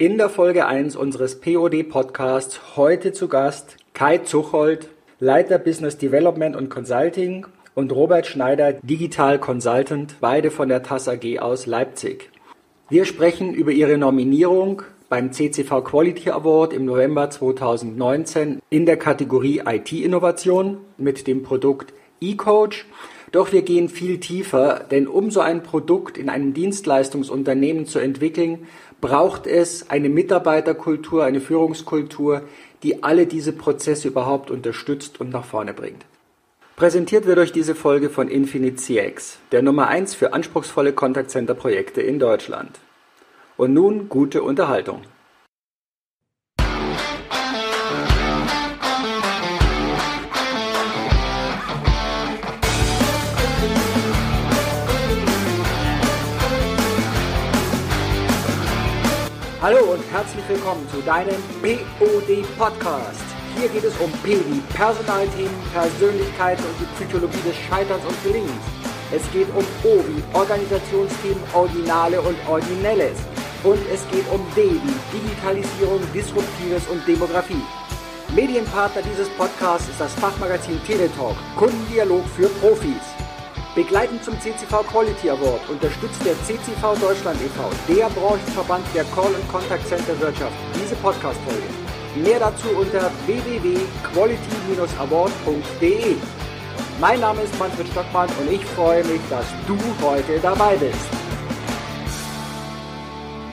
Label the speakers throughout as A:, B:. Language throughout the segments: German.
A: In der Folge 1 unseres POD-Podcasts heute zu Gast Kai Zuchold, Leiter Business Development und Consulting und Robert Schneider, Digital Consultant, beide von der TAS AG aus Leipzig. Wir sprechen über ihre Nominierung beim CCV Quality Award im November 2019 in der Kategorie IT-Innovation mit dem Produkt eCoach. Doch wir gehen viel tiefer, denn um so ein Produkt in einem Dienstleistungsunternehmen zu entwickeln, braucht es eine Mitarbeiterkultur, eine Führungskultur, die alle diese Prozesse überhaupt unterstützt und nach vorne bringt. Präsentiert wird euch diese Folge von Infinite CX, der Nummer 1 für anspruchsvolle Contact-Center-Projekte in Deutschland. Und nun gute Unterhaltung. Hallo und herzlich willkommen zu deinem POD Podcast. Hier geht es um P Personalthemen, Persönlichkeit und die Psychologie des Scheiterns und Gelingens. Es geht um O wie Organisationsthemen, Originale und Originelles. Und es geht um D wie Digitalisierung, Disruptives und Demografie. Medienpartner dieses Podcasts ist das Fachmagazin Teletalk, Kundendialog für Profis. Begleitend zum CCV Quality Award unterstützt der CCV Deutschland e.V., der Branchenverband der Call- und Contact Center Wirtschaft, diese Podcast-Folge. Mehr dazu unter www.quality-award.de. Mein Name ist Manfred Stockmann und ich freue mich, dass du heute dabei bist.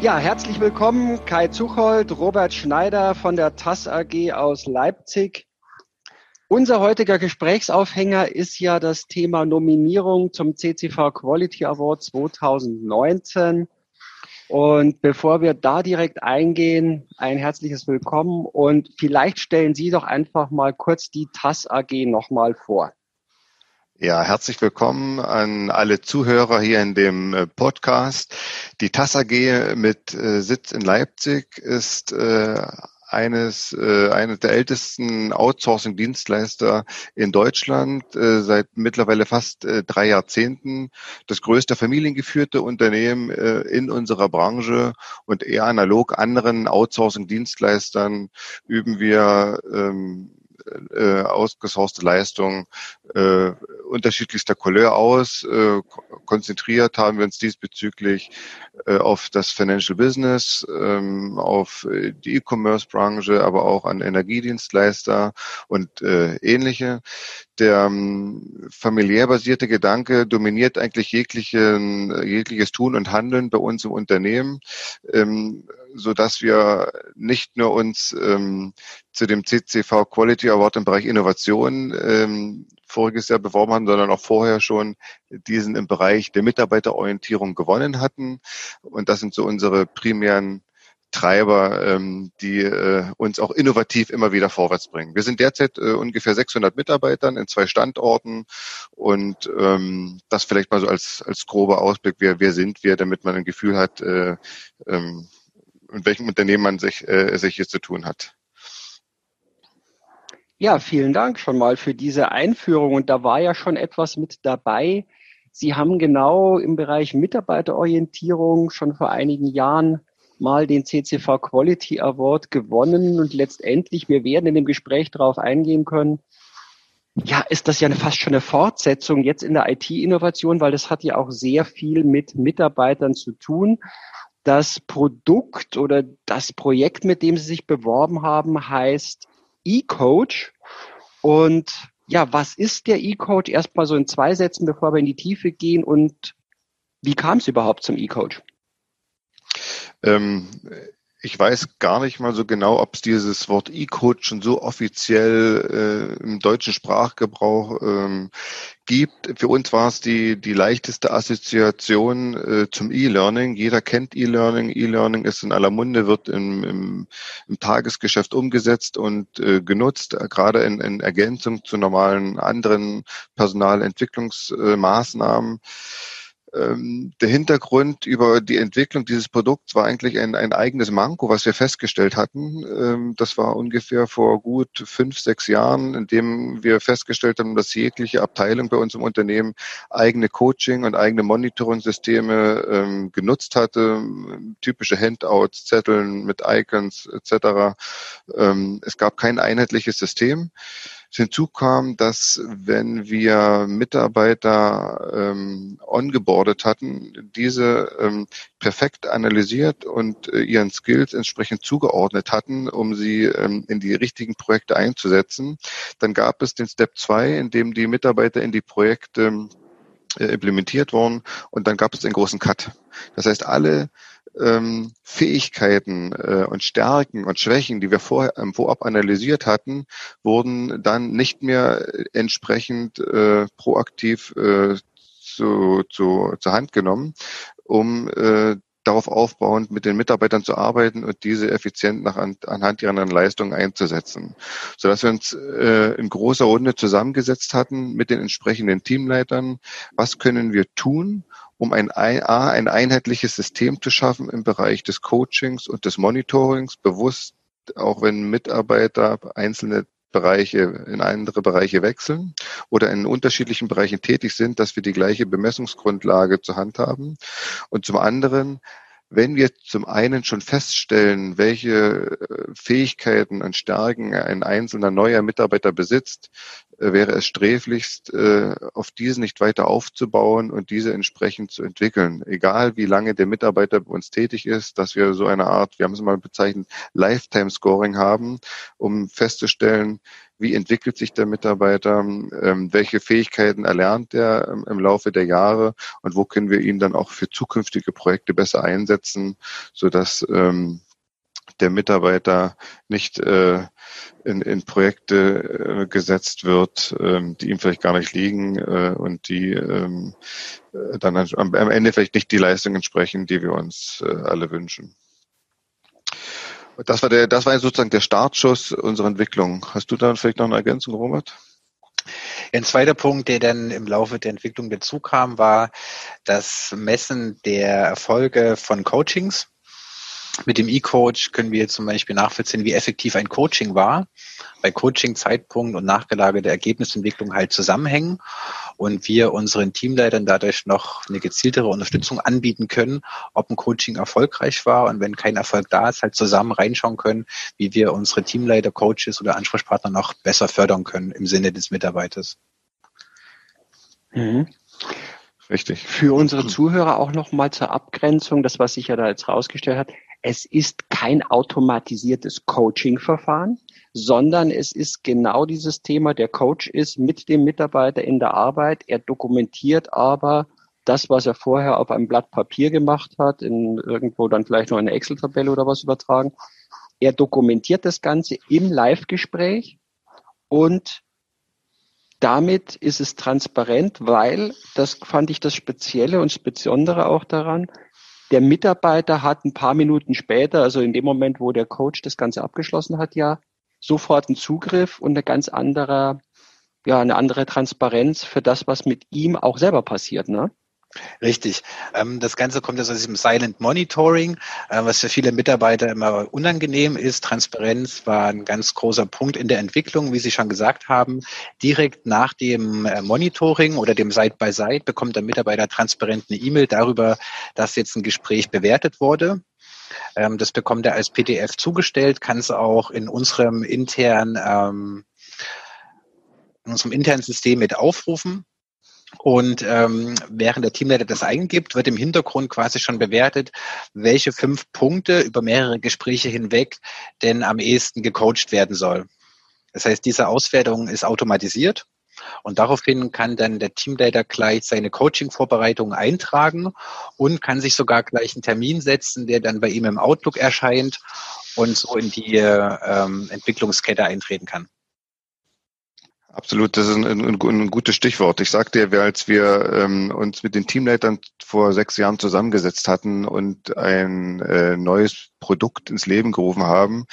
A: Ja, herzlich willkommen Kai Zuchold, Robert Schneider von der TAS AG aus Leipzig. Unser heutiger Gesprächsaufhänger ist ja das Thema Nominierung zum CCV Quality Award 2019. Und bevor wir da direkt eingehen, ein herzliches Willkommen und vielleicht stellen Sie doch einfach mal kurz die TAS AG nochmal vor.
B: Ja, herzlich willkommen an alle Zuhörer hier in dem äh, Podcast. Die TAS AG mit äh, Sitz in Leipzig ist äh, eines, äh, eines der ältesten Outsourcing-Dienstleister in Deutschland, äh, seit mittlerweile fast äh, drei Jahrzehnten. Das größte familiengeführte Unternehmen äh, in unserer Branche und eher analog anderen Outsourcing-Dienstleistern üben wir ähm, äh, ausgesourcete Leistungen äh, unterschiedlichster Couleur aus. Äh, konzentriert haben wir uns diesbezüglich äh, auf das Financial Business, ähm, auf äh, die E-Commerce-Branche, aber auch an Energiedienstleister und äh, ähnliche. Der ähm, familiär basierte Gedanke dominiert eigentlich jeglichen, jegliches Tun und Handeln bei uns im Unternehmen, ähm, so dass wir nicht nur uns ähm, zu dem CCV Quality Award im Bereich Innovation ähm, voriges Jahr beworben haben, sondern auch vorher schon diesen im Bereich der Mitarbeiterorientierung gewonnen hatten. Und das sind so unsere primären Treiber, ähm, die äh, uns auch innovativ immer wieder vorwärts bringen. Wir sind derzeit äh, ungefähr 600 Mitarbeitern in zwei Standorten und ähm, das vielleicht mal so als, als grober Ausblick, wer, wer sind wir, damit man ein Gefühl hat, äh, ähm, mit welchem Unternehmen man sich, äh, sich hier zu tun hat.
A: Ja, vielen Dank schon mal für diese Einführung. Und da war ja schon etwas mit dabei. Sie haben genau im Bereich Mitarbeiterorientierung schon vor einigen Jahren mal den CCV Quality Award gewonnen und letztendlich, wir werden in dem Gespräch darauf eingehen können, ja, ist das ja fast schon eine Fortsetzung jetzt in der IT-Innovation, weil das hat ja auch sehr viel mit Mitarbeitern zu tun. Das Produkt oder das Projekt, mit dem Sie sich beworben haben, heißt E-Coach. Und ja, was ist der E-Coach? Erstmal so in zwei Sätzen, bevor wir in die Tiefe gehen. Und wie kam es überhaupt zum E-Coach?
B: Ähm, ich weiß gar nicht mal so genau, ob es dieses Wort E-Code schon so offiziell äh, im deutschen Sprachgebrauch ähm, gibt. Für uns war es die, die leichteste Assoziation äh, zum E-Learning. Jeder kennt E-Learning. E-Learning ist in aller Munde, wird im, im, im Tagesgeschäft umgesetzt und äh, genutzt, äh, gerade in, in Ergänzung zu normalen anderen Personalentwicklungsmaßnahmen. Äh, ähm, der Hintergrund über die Entwicklung dieses Produkts war eigentlich ein, ein eigenes Manko, was wir festgestellt hatten. Ähm, das war ungefähr vor gut fünf, sechs Jahren, in dem wir festgestellt haben, dass jegliche Abteilung bei uns im Unternehmen eigene Coaching und eigene Monitoring-Systeme ähm, genutzt hatte, typische Handouts, Zetteln mit Icons etc. Ähm, es gab kein einheitliches System. Hinzu kam, dass wenn wir Mitarbeiter ähm, ongeboardet hatten, diese ähm, perfekt analysiert und äh, ihren Skills entsprechend zugeordnet hatten, um sie ähm, in die richtigen Projekte einzusetzen, dann gab es den Step 2, in dem die Mitarbeiter in die Projekte äh, implementiert wurden und dann gab es einen großen Cut. Das heißt, alle ähm, Fähigkeiten äh, und Stärken und Schwächen, die wir vorher im Vorab analysiert hatten, wurden dann nicht mehr entsprechend äh, proaktiv äh, zu, zu, zur Hand genommen, um äh, darauf aufbauend mit den Mitarbeitern zu arbeiten und diese effizient nach, anhand ihrer Leistungen einzusetzen. Sodass wir uns äh, in großer Runde zusammengesetzt hatten mit den entsprechenden Teamleitern. Was können wir tun, um ein, A, ein einheitliches System zu schaffen im Bereich des Coachings und des Monitorings, bewusst, auch wenn Mitarbeiter einzelne Bereiche in andere Bereiche wechseln oder in unterschiedlichen Bereichen tätig sind, dass wir die gleiche Bemessungsgrundlage zur Hand haben. Und zum anderen wenn wir zum einen schon feststellen, welche äh, Fähigkeiten und Stärken ein einzelner neuer Mitarbeiter besitzt, äh, wäre es sträflichst, äh, auf diese nicht weiter aufzubauen und diese entsprechend zu entwickeln. Egal wie lange der Mitarbeiter bei uns tätig ist, dass wir so eine Art, wir haben es mal bezeichnet, Lifetime Scoring haben, um festzustellen, wie entwickelt sich der Mitarbeiter, ähm, welche Fähigkeiten erlernt er ähm, im Laufe der Jahre und wo können wir ihn dann auch für zukünftige Projekte besser einsetzen, sodass ähm, der Mitarbeiter nicht äh, in, in Projekte äh, gesetzt wird, ähm, die ihm vielleicht gar nicht liegen äh, und die ähm, äh, dann am, Ende vielleicht nicht die Leistung entsprechen, die wir uns äh, alle wünschen. Das war der, das war sozusagen der Startschuss unserer Entwicklung. Hast du da vielleicht noch eine Ergänzung, Robert?
C: Ein zweiter Punkt, der dann im Laufe der Entwicklung dazu kam, war das Messen der Erfolge von Coachings. Mit dem E-Coach können wir zum Beispiel nachvollziehen, wie effektiv ein Coaching war, bei Coaching-Zeitpunkt und nachgelagerte Ergebnisentwicklung halt zusammenhängen und wir unseren Teamleitern dadurch noch eine gezieltere Unterstützung anbieten können, ob ein Coaching erfolgreich war und wenn kein Erfolg da ist, halt zusammen reinschauen können, wie wir unsere Teamleiter, Coaches oder Ansprechpartner noch besser fördern können im Sinne des Mitarbeiters.
A: Mhm. Richtig. Für unsere Zuhörer auch nochmal zur Abgrenzung, das was sich ja da jetzt rausgestellt hat, es ist kein automatisiertes Coaching-Verfahren, sondern es ist genau dieses Thema, der Coach ist mit dem Mitarbeiter in der Arbeit, er dokumentiert aber das, was er vorher auf einem Blatt Papier gemacht hat, in irgendwo dann vielleicht noch eine Excel-Tabelle oder was übertragen. Er dokumentiert das Ganze im Live-Gespräch und damit ist es transparent, weil, das fand ich das Spezielle und Besondere auch daran, der Mitarbeiter hat ein paar Minuten später, also in dem Moment, wo der Coach das Ganze abgeschlossen hat, ja sofort einen Zugriff und eine ganz andere, ja, eine andere Transparenz für das, was mit ihm auch selber passiert, ne?
C: Richtig. Ähm, das Ganze kommt aus diesem Silent Monitoring, äh, was für viele Mitarbeiter immer unangenehm ist. Transparenz war ein ganz großer Punkt in der Entwicklung, wie Sie schon gesagt haben. Direkt nach dem äh, Monitoring oder dem Side-by-Side bekommt der Mitarbeiter transparent eine E-Mail darüber, dass jetzt ein Gespräch bewertet wurde. Ähm, das bekommt er als PDF zugestellt, kann es auch in unserem internen ähm, in unserem internen System mit aufrufen und ähm, während der Teamleiter das eingibt, wird im Hintergrund quasi schon bewertet, welche fünf Punkte über mehrere Gespräche hinweg denn am ehesten gecoacht werden soll. Das heißt, diese Auswertung ist automatisiert und daraufhin kann dann der Teamleiter gleich seine Coaching-Vorbereitung eintragen und kann sich sogar gleich einen Termin setzen, der dann bei ihm im Outlook erscheint und so in die ähm, Entwicklungskette eintreten kann.
B: Absolut, das ist ein, ein, ein, gutes Stichwort. Ich sagte ja, als wir ähm, uns mit den Teamleitern vor sechs Jahren zusammengesetzt hatten und ein äh, neues Produkt ins Leben gerufen haben,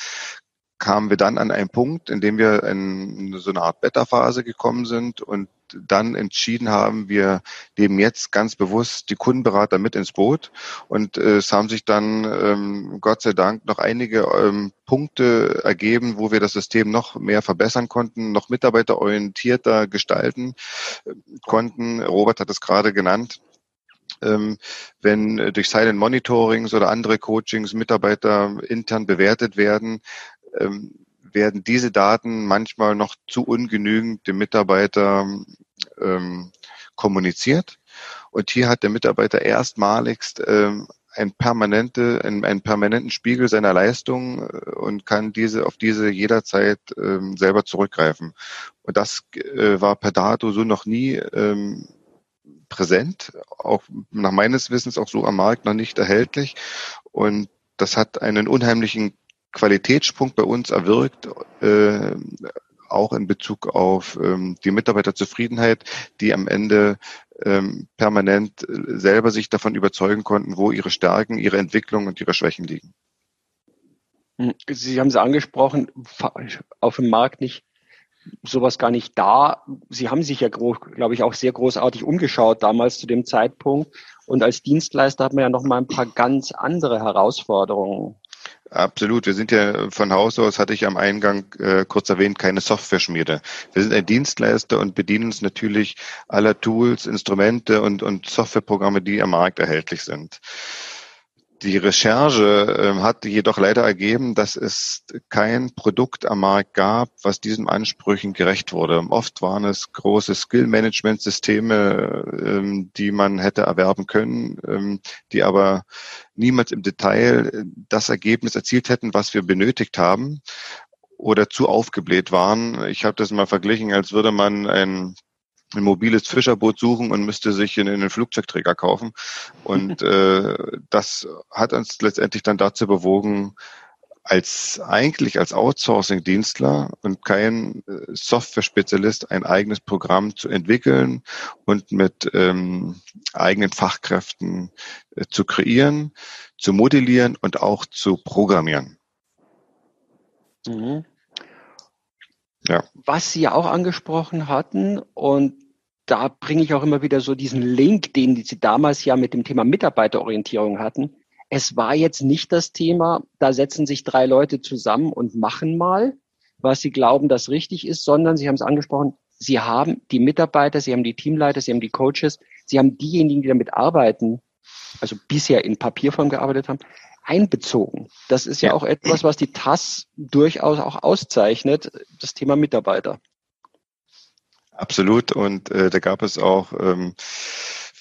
B: kamen wir dann an einen Punkt, in dem wir in so eine Art Beta-Phase gekommen sind und dann entschieden haben, wir nehmen jetzt ganz bewusst die Kundenberater mit ins Boot. Und äh, es haben sich dann ähm, Gott sei Dank noch einige ähm, Punkte ergeben, wo wir das System noch mehr verbessern konnten, noch mitarbeiterorientierter gestalten äh, konnten. Robert hat es gerade genannt ähm, wenn durch Silent Monitorings oder andere Coachings Mitarbeiter intern bewertet werden, ähm, werden diese Daten manchmal noch zu ungenügend dem Mitarbeiter ähm, kommuniziert. Und hier hat der Mitarbeiter erstmaligst ähm, ein permanente, einen, einen permanenten Spiegel seiner Leistung äh, und kann diese auf diese jederzeit ähm, selber zurückgreifen. Und das äh, war per dato so noch nie ähm, präsent, auch nach meines Wissens auch so am Markt noch nicht erhältlich. Und das hat einen unheimlichen Qualitätssprung bei uns erwirkt, äh, auch in Bezug auf ähm, die Mitarbeiterzufriedenheit, die am Ende ähm, permanent selber sich davon überzeugen konnten, wo ihre Stärken, ihre Entwicklung und ihre Schwächen liegen.
A: Sie haben es angesprochen, auf dem Markt nicht sowas gar nicht da. Sie haben sich ja, glaube ich, auch sehr großartig umgeschaut damals zu dem Zeitpunkt. Und als Dienstleister hat man ja noch mal ein paar ganz andere Herausforderungen.
B: Absolut. Wir sind ja von Haus aus, hatte ich am Eingang äh, kurz erwähnt, keine Software-Schmiede. Wir sind ein Dienstleister und bedienen uns natürlich aller Tools, Instrumente und, und Softwareprogramme, die am Markt erhältlich sind. Die Recherche äh, hat jedoch leider ergeben, dass es kein Produkt am Markt gab, was diesen Ansprüchen gerecht wurde. Oft waren es große Skill-Management-Systeme, ähm, die man hätte erwerben können, ähm, die aber niemals im Detail das Ergebnis erzielt hätten, was wir benötigt haben oder zu aufgebläht waren. Ich habe das mal verglichen, als würde man ein ein mobiles Fischerboot suchen und müsste sich in, in einen Flugzeugträger kaufen. Und äh, das hat uns letztendlich dann dazu bewogen, als eigentlich als Outsourcing-Dienstler und kein äh, Software-Spezialist ein eigenes Programm zu entwickeln und mit ähm, eigenen Fachkräften äh, zu kreieren, zu modellieren und auch zu programmieren.
A: Mhm. Ja. Was Sie ja auch angesprochen hatten und da bringe ich auch immer wieder so diesen Link, den Sie damals ja mit dem Thema Mitarbeiterorientierung hatten. Es war jetzt nicht das Thema, da setzen sich drei Leute zusammen und machen mal, was sie glauben, das richtig ist, sondern Sie haben es angesprochen, Sie haben die Mitarbeiter, Sie haben die Teamleiter, Sie haben die Coaches, Sie haben diejenigen, die damit arbeiten, also bisher in Papierform gearbeitet haben, einbezogen. Das ist ja, ja auch etwas, was die TAS durchaus auch auszeichnet, das Thema Mitarbeiter.
B: Absolut. Und äh, da gab es auch ähm,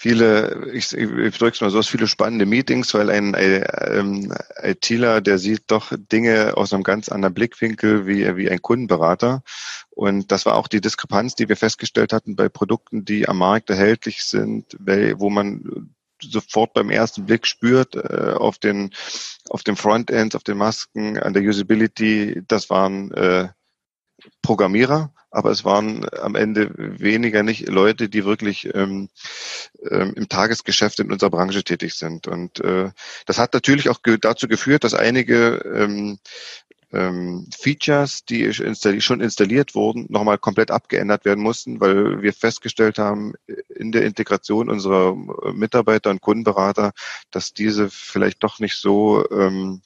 B: viele, ich, ich drücke es mal so, viele spannende Meetings, weil ein ähm, ITler, der sieht doch Dinge aus einem ganz anderen Blickwinkel wie, wie ein Kundenberater. Und das war auch die Diskrepanz, die wir festgestellt hatten bei Produkten, die am Markt erhältlich sind, wo man sofort beim ersten Blick spürt äh, auf den auf dem Frontend, auf den Masken, an der Usability, das waren äh, Programmierer, aber es waren am Ende weniger nicht Leute, die wirklich ähm, ähm, im Tagesgeschäft in unserer Branche tätig sind. Und äh, das hat natürlich auch ge dazu geführt, dass einige ähm, ähm, Features, die schon installiert wurden, nochmal komplett abgeändert werden mussten, weil wir festgestellt haben in der Integration unserer Mitarbeiter und Kundenberater, dass diese vielleicht doch nicht so ähm,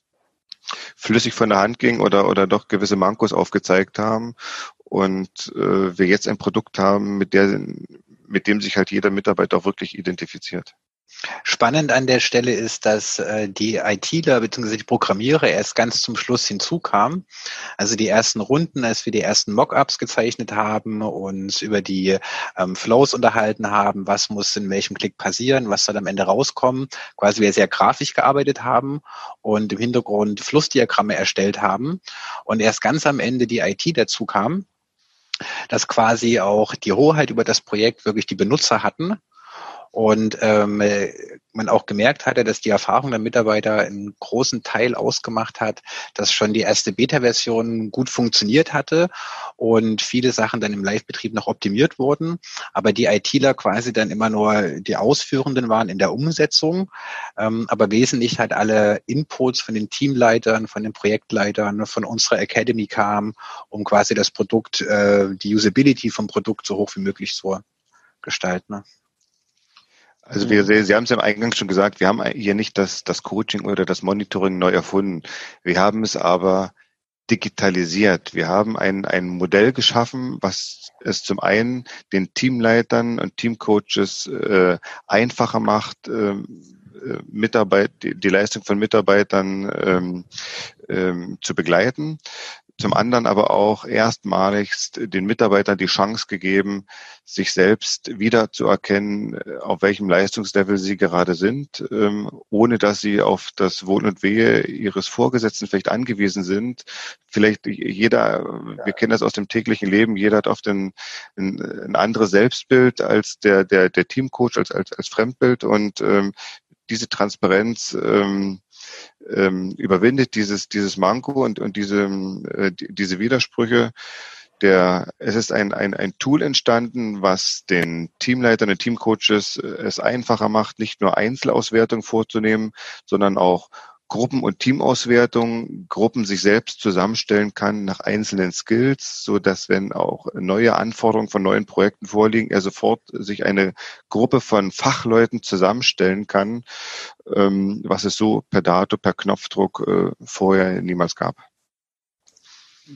B: flüssig von der Hand ging oder, oder doch gewisse Mankos aufgezeigt haben und äh, wir jetzt ein Produkt haben, mit der, mit dem sich halt jeder Mitarbeiter auch wirklich identifiziert.
C: Spannend an der Stelle ist, dass äh, die ITler bzw. die Programmierer erst ganz zum Schluss hinzukamen. Also die ersten Runden, als wir die ersten Mockups gezeichnet haben, uns über die ähm, Flows unterhalten haben, was muss in welchem Klick passieren, was soll am Ende rauskommen, quasi wir sehr grafisch gearbeitet haben und im Hintergrund Flussdiagramme erstellt haben und erst ganz am Ende die IT dazu kam, dass quasi auch die Hoheit über das Projekt wirklich die Benutzer hatten und ähm, man auch gemerkt hatte, dass die Erfahrung der Mitarbeiter einen großen Teil ausgemacht hat, dass schon die erste Beta-Version gut funktioniert hatte und viele Sachen dann im Live-Betrieb noch optimiert wurden, aber die ITler quasi dann immer nur die Ausführenden waren in der Umsetzung, ähm, aber wesentlich halt alle Inputs von den Teamleitern, von den Projektleitern, von unserer Academy kamen, um quasi das Produkt, äh, die Usability vom Produkt so hoch wie möglich zu gestalten.
B: Also wir. Sie haben es ja im Eingang schon gesagt, wir haben hier nicht das, das Coaching oder das Monitoring neu erfunden. Wir haben es aber digitalisiert. Wir haben ein, ein Modell geschaffen, was es zum einen den Teamleitern und Teamcoaches äh, einfacher macht, ähm, äh, Mitarbeit, die, die Leistung von Mitarbeitern ähm, ähm, zu begleiten zum anderen aber auch erstmaligst den Mitarbeitern die Chance gegeben, sich selbst wiederzuerkennen, äh, auf welchem Leistungslevel sie gerade sind, ähm, ohne dass sie auf das Wohl und Wehe ihres Vorgesetzten vielleicht angewiesen sind. Vielleicht jeder, wir kennen das aus dem täglichen Leben, jeder hat oft ein, ein, ein anderes Selbstbild als der, der, der Teamcoach, als, als, als Fremdbild und ähm, diese Transparenz ähm, ähm, überwindet dieses, dieses Manko und, und diese, äh, diese Widersprüche. Der, es ist ein, ein, ein Tool entstanden, was den Teamleitern und Teamcoaches äh, es einfacher macht, nicht nur Einzelauswertung vorzunehmen, sondern auch Gruppen- und Teamauswertung, Gruppen sich selbst zusammenstellen kann nach einzelnen Skills, so dass wenn auch neue Anforderungen von neuen Projekten vorliegen, er sofort sich eine Gruppe von Fachleuten zusammenstellen kann, ähm, was es so per Dato, per Knopfdruck äh, vorher niemals gab.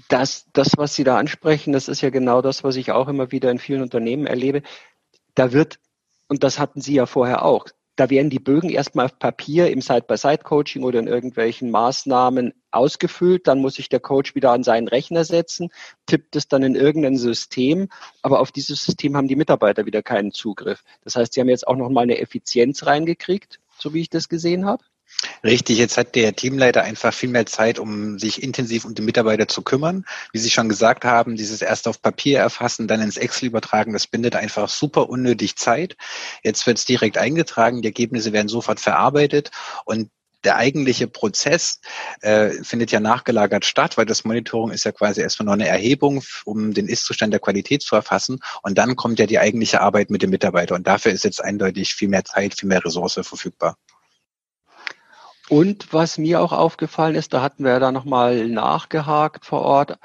A: Das, das, was Sie da ansprechen, das ist ja genau das, was ich auch immer wieder in vielen Unternehmen erlebe. Da wird, und das hatten Sie ja vorher auch, da werden die Bögen erstmal auf Papier im Side-by-Side-Coaching oder in irgendwelchen Maßnahmen ausgefüllt. Dann muss sich der Coach wieder an seinen Rechner setzen, tippt es dann in irgendein System. Aber auf dieses System haben die Mitarbeiter wieder keinen Zugriff. Das heißt, sie haben jetzt auch nochmal eine Effizienz reingekriegt, so wie ich das gesehen habe.
C: Richtig, jetzt hat der Teamleiter einfach viel mehr Zeit, um sich intensiv um die Mitarbeiter zu kümmern. Wie Sie schon gesagt haben, dieses erst auf Papier erfassen, dann ins Excel übertragen, das bindet einfach super unnötig Zeit. Jetzt wird es direkt eingetragen, die Ergebnisse werden sofort verarbeitet und der eigentliche Prozess äh, findet ja nachgelagert statt, weil das Monitoring ist ja quasi erstmal nur eine Erhebung, um den Ist-Zustand der Qualität zu erfassen. Und dann kommt ja die eigentliche Arbeit mit dem Mitarbeiter. Und dafür ist jetzt eindeutig viel mehr Zeit, viel mehr Ressource verfügbar.
A: Und was mir auch aufgefallen ist, da hatten wir ja da nochmal nachgehakt vor Ort.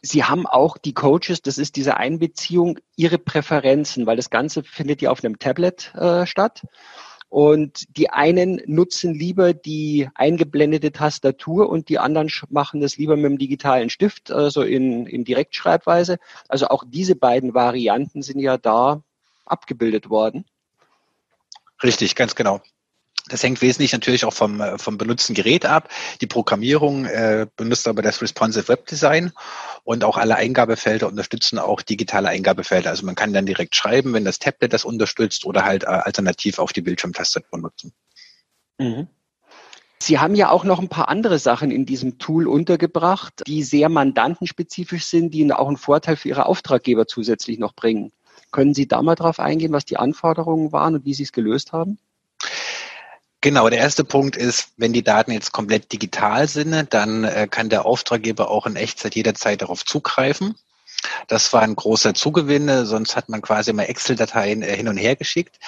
A: Sie haben auch die Coaches, das ist diese Einbeziehung, ihre Präferenzen, weil das Ganze findet ja auf einem Tablet äh, statt. Und die einen nutzen lieber die eingeblendete Tastatur und die anderen machen das lieber mit dem digitalen Stift, also in, in Direktschreibweise. Also auch diese beiden Varianten sind ja da abgebildet worden.
C: Richtig, ganz genau. Das hängt wesentlich natürlich auch vom, äh, vom benutzten Gerät ab. Die Programmierung äh, benutzt aber das Responsive Web Design und auch alle Eingabefelder unterstützen auch digitale Eingabefelder. Also man kann dann direkt schreiben, wenn das Tablet das unterstützt oder halt äh, alternativ auf die Bildschirmtastatur nutzen.
A: Mhm. Sie haben ja auch noch ein paar andere Sachen in diesem Tool untergebracht, die sehr mandantenspezifisch sind, die auch einen Vorteil für Ihre Auftraggeber zusätzlich noch bringen. Können Sie da mal drauf eingehen, was die Anforderungen waren und wie Sie es gelöst haben?
C: Genau, der erste Punkt ist, wenn die Daten jetzt komplett digital sind, dann äh, kann der Auftraggeber auch in Echtzeit jederzeit darauf zugreifen. Das war ein großer Zugewinn, sonst hat man quasi immer Excel-Dateien äh, hin und her geschickt.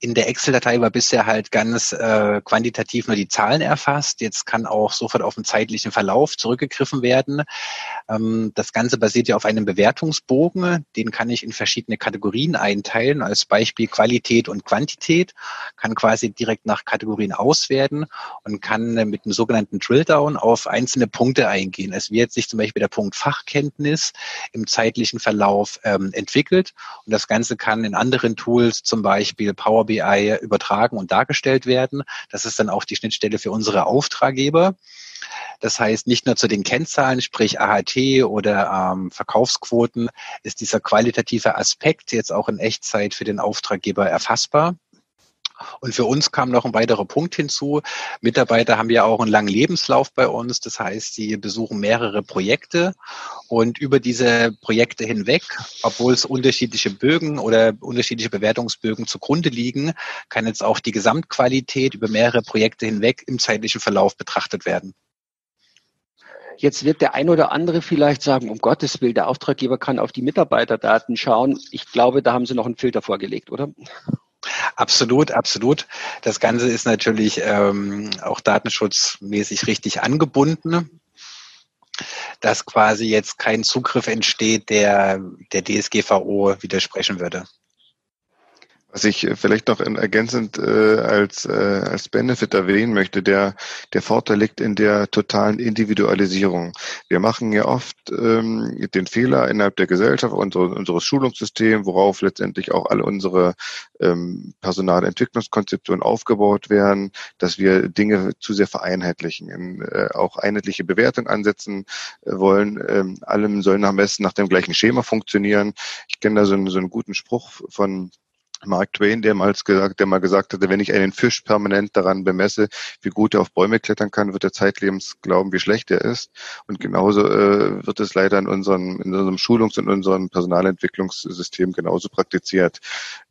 C: In der Excel-Datei war bisher halt ganz äh, quantitativ nur die Zahlen erfasst. Jetzt kann auch sofort auf den zeitlichen Verlauf zurückgegriffen werden. Ähm, das Ganze basiert ja auf einem Bewertungsbogen. Den kann ich in verschiedene Kategorien einteilen, als Beispiel Qualität und Quantität. Kann quasi direkt nach Kategorien auswerten und kann äh, mit einem sogenannten Drilldown auf einzelne Punkte eingehen. Es wird sich zum Beispiel der Punkt Fachkenntnis im zeitlichen Verlauf ähm, entwickelt. Und das Ganze kann in anderen Tools, zum Beispiel Power BI, übertragen und dargestellt werden. Das ist dann auch die Schnittstelle für unsere Auftraggeber. Das heißt, nicht nur zu den Kennzahlen, sprich AHT oder ähm, Verkaufsquoten, ist dieser qualitative Aspekt jetzt auch in Echtzeit für den Auftraggeber erfassbar. Und für uns kam noch ein weiterer Punkt hinzu. Mitarbeiter haben ja auch einen langen Lebenslauf bei uns. Das heißt, sie besuchen mehrere Projekte und über diese Projekte hinweg, obwohl es unterschiedliche Bögen oder unterschiedliche Bewertungsbögen zugrunde liegen, kann jetzt auch die Gesamtqualität über mehrere Projekte hinweg im zeitlichen Verlauf betrachtet werden.
A: Jetzt wird der ein oder andere vielleicht sagen, um Gottes Willen, der Auftraggeber kann auf die Mitarbeiterdaten schauen. Ich glaube, da haben Sie noch einen Filter vorgelegt, oder?
C: Absolut, absolut. Das Ganze ist natürlich ähm, auch datenschutzmäßig richtig angebunden, dass quasi jetzt kein Zugriff entsteht, der der DSGVO widersprechen würde.
B: Was ich vielleicht noch ergänzend äh, als, äh, als Benefit erwähnen möchte, der, der Vorteil liegt in der totalen Individualisierung. Wir machen ja oft ähm, den Fehler innerhalb der Gesellschaft, unsere, unseres Schulungssystems, worauf letztendlich auch alle unsere ähm, Personalentwicklungskonzeptionen aufgebaut werden, dass wir Dinge zu sehr vereinheitlichen, in, äh, auch einheitliche Bewertung ansetzen äh, wollen. Ähm, allem sollen am besten nach dem gleichen Schema funktionieren. Ich kenne da so einen, so einen guten Spruch von Mark Twain, der mal gesagt, der mal gesagt hatte, wenn ich einen Fisch permanent daran bemesse, wie gut er auf Bäume klettern kann, wird er zeitlebens glauben, wie schlecht er ist. Und genauso äh, wird es leider in unserem, in unserem Schulungs- und unserem Personalentwicklungssystem genauso praktiziert.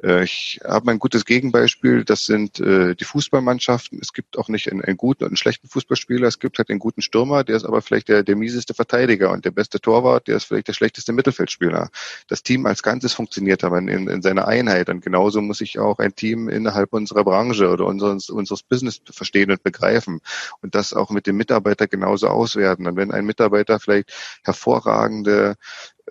B: Äh, ich habe ein gutes Gegenbeispiel, das sind äh, die Fußballmannschaften. Es gibt auch nicht einen, einen, guten und einen schlechten Fußballspieler, es gibt halt einen guten Stürmer, der ist aber vielleicht der, der mieseste Verteidiger und der beste Torwart, der ist vielleicht der schlechteste Mittelfeldspieler. Das Team als Ganzes funktioniert aber in, in seiner Einheit und genau genauso muss sich auch ein Team innerhalb unserer Branche oder unseres, unseres Business verstehen und begreifen und das auch mit dem Mitarbeiter genauso auswerten. Und wenn ein Mitarbeiter vielleicht hervorragende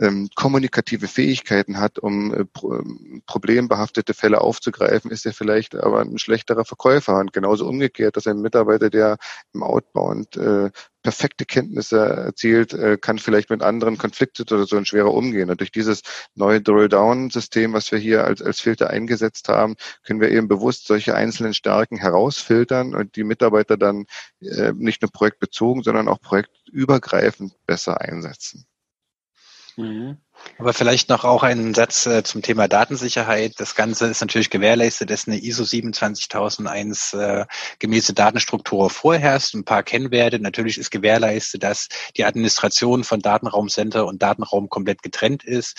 B: ähm, kommunikative Fähigkeiten hat, um äh, ähm, problembehaftete Fälle aufzugreifen, ist er vielleicht aber ein schlechterer Verkäufer. Und genauso umgekehrt, dass ein Mitarbeiter, der im Outbound äh, perfekte Kenntnisse erzielt, äh, kann vielleicht mit anderen Konfliktsituationen schwerer umgehen. Und durch dieses neue Drill-Down-System, was wir hier als, als Filter eingesetzt haben, können wir eben bewusst solche einzelnen Stärken herausfiltern und die Mitarbeiter dann äh, nicht nur projektbezogen, sondern auch projektübergreifend besser einsetzen.
C: Mhm. Aber vielleicht noch auch einen Satz äh, zum Thema Datensicherheit. Das Ganze ist natürlich gewährleistet, dass eine ISO 27001 äh, gemäße Datenstruktur vorherrscht. Ein paar Kennwerte. Natürlich ist gewährleistet, dass die Administration von Datenraumcenter und Datenraum komplett getrennt ist.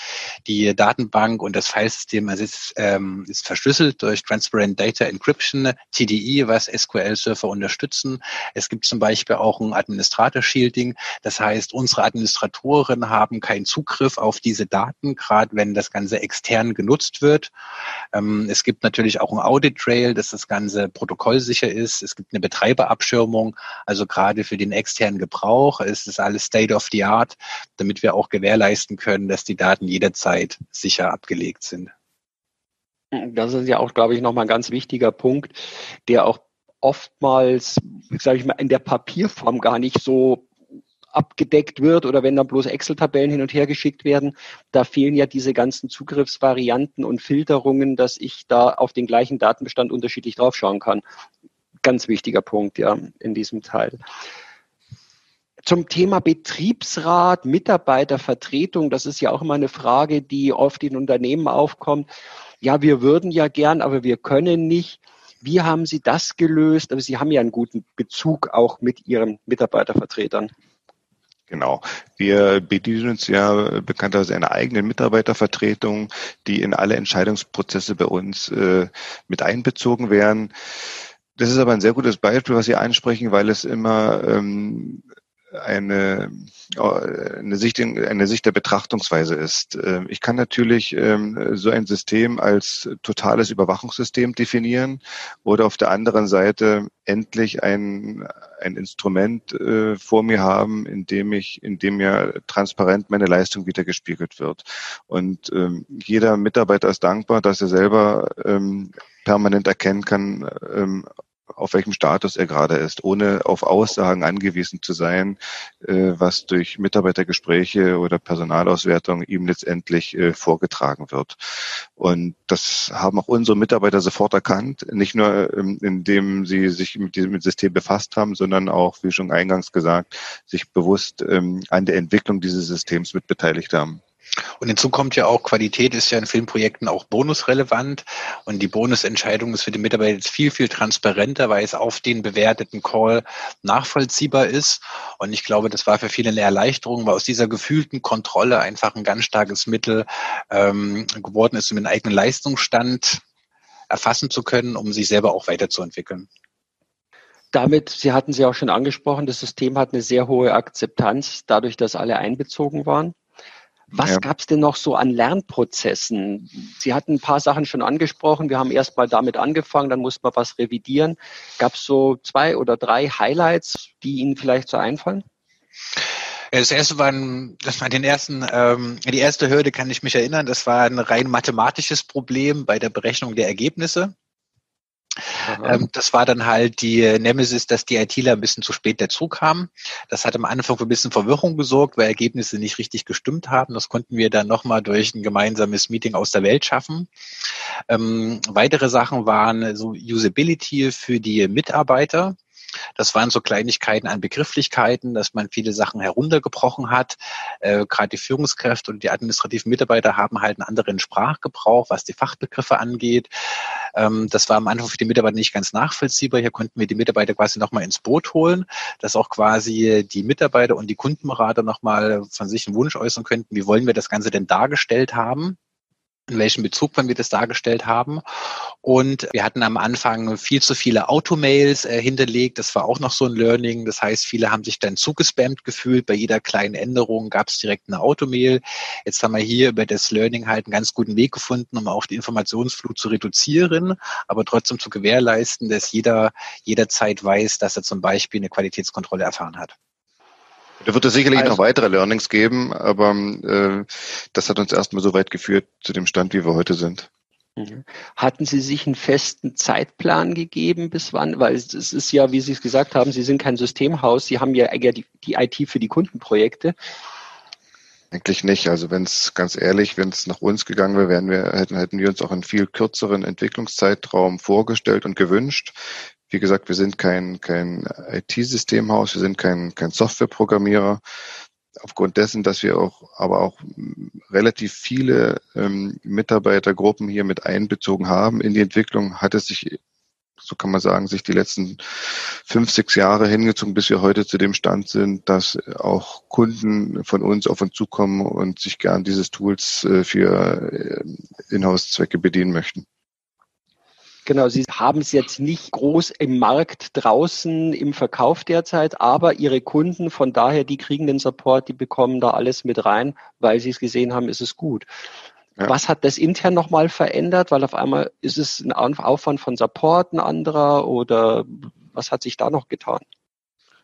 C: Die Datenbank und das Filesystem ist, ähm, ist verschlüsselt durch Transparent Data Encryption, TDE, was SQL-Server unterstützen. Es gibt zum Beispiel auch ein Administrator-Shielding. Das heißt, unsere Administratoren haben keinen Zugriff auf diese Daten, gerade wenn das Ganze extern genutzt wird. Ähm, es gibt natürlich auch ein Audit Trail, dass das Ganze protokollsicher ist. Es gibt eine Betreiberabschirmung, also gerade für den externen Gebrauch ist es alles State of the Art, damit wir auch gewährleisten können, dass die Daten jederzeit sicher abgelegt sind.
A: Das ist ja auch, glaube ich, nochmal ein ganz wichtiger Punkt, der auch oftmals, sage ich mal, in der Papierform gar nicht so abgedeckt wird oder wenn dann bloß Excel-Tabellen hin und her geschickt werden, da fehlen ja diese ganzen Zugriffsvarianten und Filterungen, dass ich da auf den gleichen Datenbestand unterschiedlich draufschauen kann. Ganz wichtiger Punkt, ja, in diesem Teil. Zum Thema Betriebsrat, Mitarbeitervertretung, das ist ja auch immer eine Frage, die oft in Unternehmen aufkommt. Ja, wir würden ja gern, aber wir können nicht. Wie haben Sie das gelöst? Aber Sie haben ja einen guten Bezug auch mit Ihren Mitarbeitervertretern.
B: Genau. Wir bedienen uns ja bekannterweise einer eigenen Mitarbeitervertretung, die in alle Entscheidungsprozesse bei uns äh, mit einbezogen werden. Das ist aber ein sehr gutes Beispiel, was Sie ansprechen, weil es immer ähm, eine, äh, eine, Sicht, eine Sicht der Betrachtungsweise ist. Ähm, ich kann natürlich ähm, so ein System als totales Überwachungssystem definieren oder auf der anderen Seite endlich ein, ein Instrument äh, vor mir haben, in dem ich, in dem mir transparent meine Leistung wiedergespiegelt wird. Und ähm, jeder Mitarbeiter ist dankbar, dass er selber permanent erkennen kann, auf welchem Status er gerade ist, ohne auf Aussagen angewiesen zu sein, äh, was durch Mitarbeitergespräche oder Personalauswertung ihm letztendlich äh, vorgetragen wird. Und das haben auch unsere Mitarbeiter sofort erkannt, nicht nur ähm, indem sie sich mit diesem System befasst haben, sondern auch, wie schon eingangs gesagt, sich bewusst ähm, an der Entwicklung dieses Systems mit beteiligt haben.
C: Und hinzu kommt ja auch, Qualität ist ja in Filmprojekten auch bonusrelevant. Und die Bonusentscheidung ist für die Mitarbeiter jetzt viel, viel transparenter, weil es auf den bewerteten Call nachvollziehbar ist. Und ich glaube, das war für viele eine Erleichterung, weil aus dieser gefühlten Kontrolle einfach ein ganz starkes Mittel ähm, geworden ist, um den eigenen Leistungsstand erfassen zu können, um sich selber auch weiterzuentwickeln
A: damit, Sie hatten Sie auch schon angesprochen, das System hat eine sehr hohe Akzeptanz, dadurch, dass alle einbezogen waren. Was ja. gab es denn noch so an Lernprozessen? Sie hatten ein paar Sachen schon angesprochen. Wir haben erst mal damit angefangen, dann musste man was revidieren. Gab es so zwei oder drei Highlights, die Ihnen vielleicht so einfallen?
C: Das erste war, ein, das war den ersten, ähm, die erste Hürde kann ich mich erinnern, das war ein rein mathematisches Problem bei der Berechnung der Ergebnisse. Ähm, das war dann halt die Nemesis, dass die ITler ein bisschen zu spät dazu kamen. Das hat am Anfang für ein bisschen Verwirrung gesorgt, weil Ergebnisse nicht richtig gestimmt haben. Das konnten wir dann nochmal durch ein gemeinsames Meeting aus der Welt schaffen. Ähm, weitere Sachen waren so Usability für die Mitarbeiter. Das waren so Kleinigkeiten an Begrifflichkeiten, dass man viele Sachen heruntergebrochen hat. Äh, Gerade die Führungskräfte und die administrativen Mitarbeiter haben halt einen anderen Sprachgebrauch, was die Fachbegriffe angeht. Ähm, das war am Anfang für die Mitarbeiter nicht ganz nachvollziehbar. Hier konnten wir die Mitarbeiter quasi nochmal ins Boot holen, dass auch quasi die Mitarbeiter und die Kundenberater nochmal von sich einen Wunsch äußern könnten, wie wollen wir das Ganze denn dargestellt haben in welchem Bezug wir das dargestellt haben. Und wir hatten am Anfang viel zu viele Automails äh, hinterlegt. Das war auch noch so ein Learning. Das heißt, viele haben sich dann zugespammt gefühlt. Bei jeder kleinen Änderung gab es direkt eine Automail. Jetzt haben wir hier über das Learning halt einen ganz guten Weg gefunden, um auch die Informationsflut zu reduzieren, aber trotzdem zu gewährleisten, dass jeder jederzeit weiß, dass er zum Beispiel eine Qualitätskontrolle erfahren hat.
B: Da wird es sicherlich also, noch weitere Learnings geben, aber äh, das hat uns erstmal so weit geführt zu dem Stand, wie wir heute sind.
A: Mhm. Hatten Sie sich einen festen Zeitplan gegeben, bis wann? Weil es ist ja, wie Sie es gesagt haben, Sie sind kein Systemhaus, Sie haben ja eher die, die IT für die Kundenprojekte.
B: Eigentlich nicht. Also wenn es ganz ehrlich, wenn es nach uns gegangen wäre, wären wir, hätten, hätten wir uns auch einen viel kürzeren Entwicklungszeitraum vorgestellt und gewünscht. Wie gesagt, wir sind kein, kein IT-Systemhaus, wir sind kein, kein Softwareprogrammierer. Aufgrund dessen, dass wir auch, aber auch relativ viele ähm, Mitarbeitergruppen hier mit einbezogen haben in die Entwicklung, hat es sich so kann man sagen, sich die letzten fünf, sechs Jahre hingezogen, bis wir heute zu dem Stand sind, dass auch Kunden von uns auf uns zukommen und sich gern dieses Tools äh, für äh, Inhouse-Zwecke bedienen möchten.
A: Genau, Sie haben es jetzt nicht groß im Markt draußen im Verkauf derzeit, aber Ihre Kunden, von daher, die kriegen den Support, die bekommen da alles mit rein, weil sie es gesehen haben, ist es gut. Ja. Was hat das intern nochmal verändert? Weil auf einmal ist es ein Aufwand von Support ein anderer oder was hat sich da noch getan?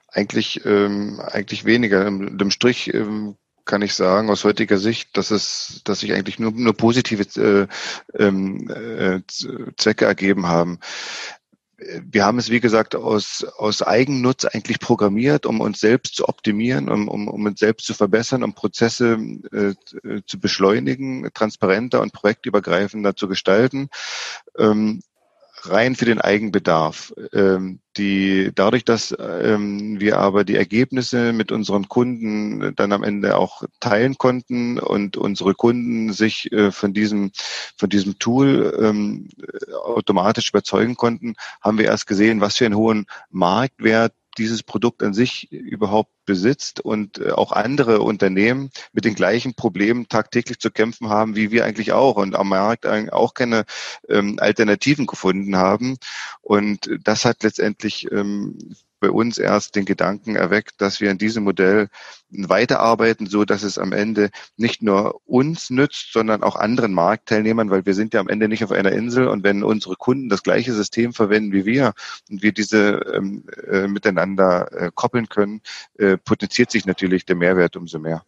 B: Eigentlich, ähm, eigentlich weniger. Im, im Strich ähm, kann ich sagen, aus heutiger Sicht, dass es, dass sich eigentlich nur, nur positive äh, ähm, äh, Zwecke ergeben haben. Wir haben es, wie gesagt, aus, aus Eigennutz eigentlich programmiert, um uns selbst zu optimieren, um, um, um uns selbst zu verbessern, um Prozesse äh, zu beschleunigen, transparenter und projektübergreifender zu gestalten. Ähm, rein für den Eigenbedarf. Ähm, die, dadurch, dass ähm, wir aber die Ergebnisse mit unseren Kunden dann am Ende auch teilen konnten und unsere Kunden sich äh, von diesem, von diesem Tool ähm, automatisch überzeugen konnten, haben wir erst gesehen, was für einen hohen Marktwert dieses Produkt an sich überhaupt besitzt und äh, auch andere Unternehmen mit den gleichen Problemen tagtäglich zu kämpfen haben, wie wir eigentlich auch und am Markt auch keine ähm, Alternativen gefunden haben. Und das hat letztendlich ähm, bei uns erst den Gedanken erweckt, dass wir in diesem Modell weiterarbeiten, so dass es am Ende nicht nur uns nützt, sondern auch anderen Marktteilnehmern, weil wir sind ja am Ende nicht auf einer Insel und wenn unsere Kunden das gleiche System verwenden wie wir und wir diese ähm, äh, miteinander äh, koppeln können, äh, potenziert sich natürlich der Mehrwert umso mehr.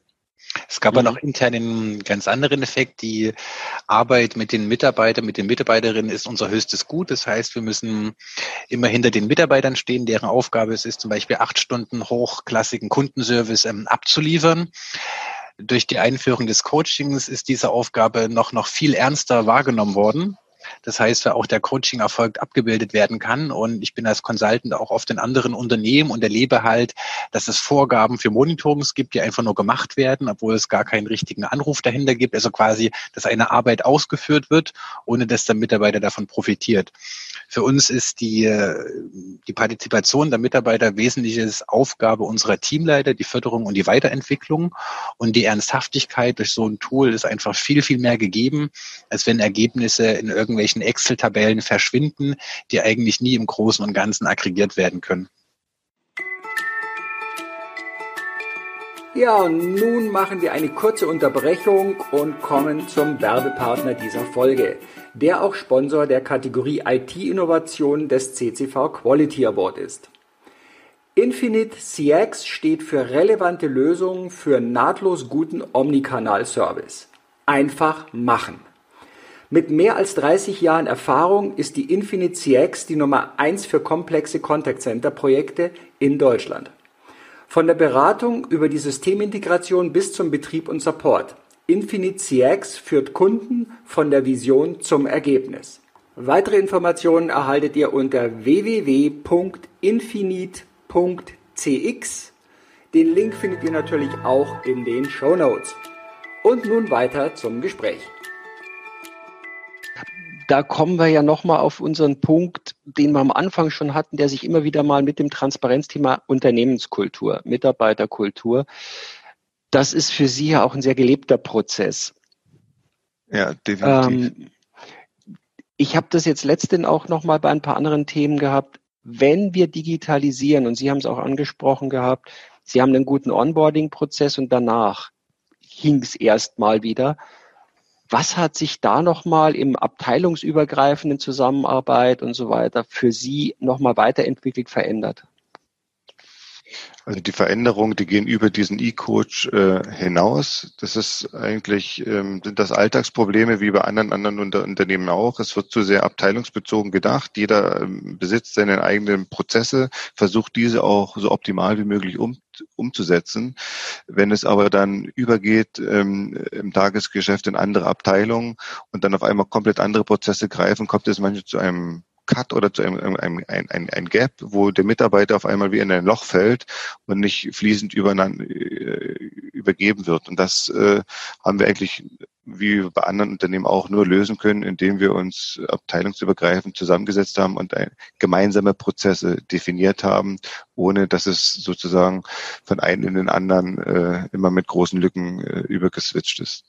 C: Es gab mhm. aber noch intern einen ganz anderen Effekt. Die Arbeit mit den Mitarbeitern, mit den Mitarbeiterinnen ist unser höchstes Gut. Das heißt, wir müssen immer hinter den Mitarbeitern stehen, deren Aufgabe es ist, zum Beispiel acht Stunden hochklassigen Kundenservice ähm, abzuliefern. Durch die Einführung des Coachings ist diese Aufgabe noch, noch viel ernster wahrgenommen worden. Das heißt, auch der Coaching-Erfolg abgebildet werden kann. Und ich bin als Consultant auch oft in anderen Unternehmen und erlebe halt, dass es Vorgaben für Monitorings gibt, die einfach nur gemacht werden, obwohl es gar keinen richtigen Anruf dahinter gibt. Also quasi, dass eine Arbeit ausgeführt wird, ohne dass der Mitarbeiter davon profitiert. Für uns ist die, die Partizipation der Mitarbeiter wesentliches Aufgabe unserer Teamleiter, die Förderung und die Weiterentwicklung. Und die Ernsthaftigkeit durch so ein Tool ist einfach viel, viel mehr gegeben, als wenn Ergebnisse in irgendeinem irgendwelchen Excel-Tabellen verschwinden, die eigentlich nie im Großen und Ganzen aggregiert werden können.
A: Ja, und nun machen wir eine kurze Unterbrechung und kommen zum Werbepartner dieser Folge, der auch Sponsor der Kategorie IT-Innovation des CCV Quality Award ist. Infinite CX steht für relevante Lösungen für nahtlos guten Omnikanal-Service. Einfach machen. Mit mehr als 30 Jahren Erfahrung ist die Infinite CX die Nummer 1 für komplexe Contact Center Projekte in Deutschland. Von der Beratung über die Systemintegration bis zum Betrieb und Support. Infinite CX führt Kunden von der Vision zum Ergebnis. Weitere Informationen erhaltet ihr unter www.infinite.cx. Den Link findet ihr natürlich auch in den Show Notes. Und nun weiter zum Gespräch
D: da kommen wir ja nochmal auf unseren Punkt, den wir am Anfang schon hatten, der sich immer wieder mal mit dem Transparenzthema Unternehmenskultur, Mitarbeiterkultur, das ist für Sie ja auch ein sehr gelebter Prozess.
B: Ja, definitiv. Ähm,
D: ich habe das jetzt letztens auch nochmal bei ein paar anderen Themen gehabt. Wenn wir digitalisieren, und Sie haben es auch angesprochen gehabt, Sie haben einen guten Onboarding-Prozess und danach hing es erstmal wieder. Was hat sich da nochmal im abteilungsübergreifenden Zusammenarbeit und so weiter für Sie nochmal weiterentwickelt, verändert?
B: Also die Veränderungen, die gehen über diesen E-Coach äh, hinaus. Das ist eigentlich, ähm, sind das Alltagsprobleme wie bei anderen anderen Unter Unternehmen auch. Es wird zu sehr abteilungsbezogen gedacht. Jeder ähm, besitzt seine eigenen Prozesse, versucht diese auch so optimal wie möglich um, umzusetzen. Wenn es aber dann übergeht ähm, im Tagesgeschäft in andere Abteilungen und dann auf einmal komplett andere Prozesse greifen, kommt es manchmal zu einem Cut oder zu einem, einem ein, ein, ein Gap, wo der Mitarbeiter auf einmal wie in ein Loch fällt und nicht fließend äh, übergeben wird. Und das äh, haben wir eigentlich wie bei anderen Unternehmen auch nur lösen können, indem wir uns abteilungsübergreifend zusammengesetzt haben und gemeinsame Prozesse definiert haben, ohne dass es sozusagen von einem in den anderen äh, immer mit großen Lücken äh, übergeswitcht ist.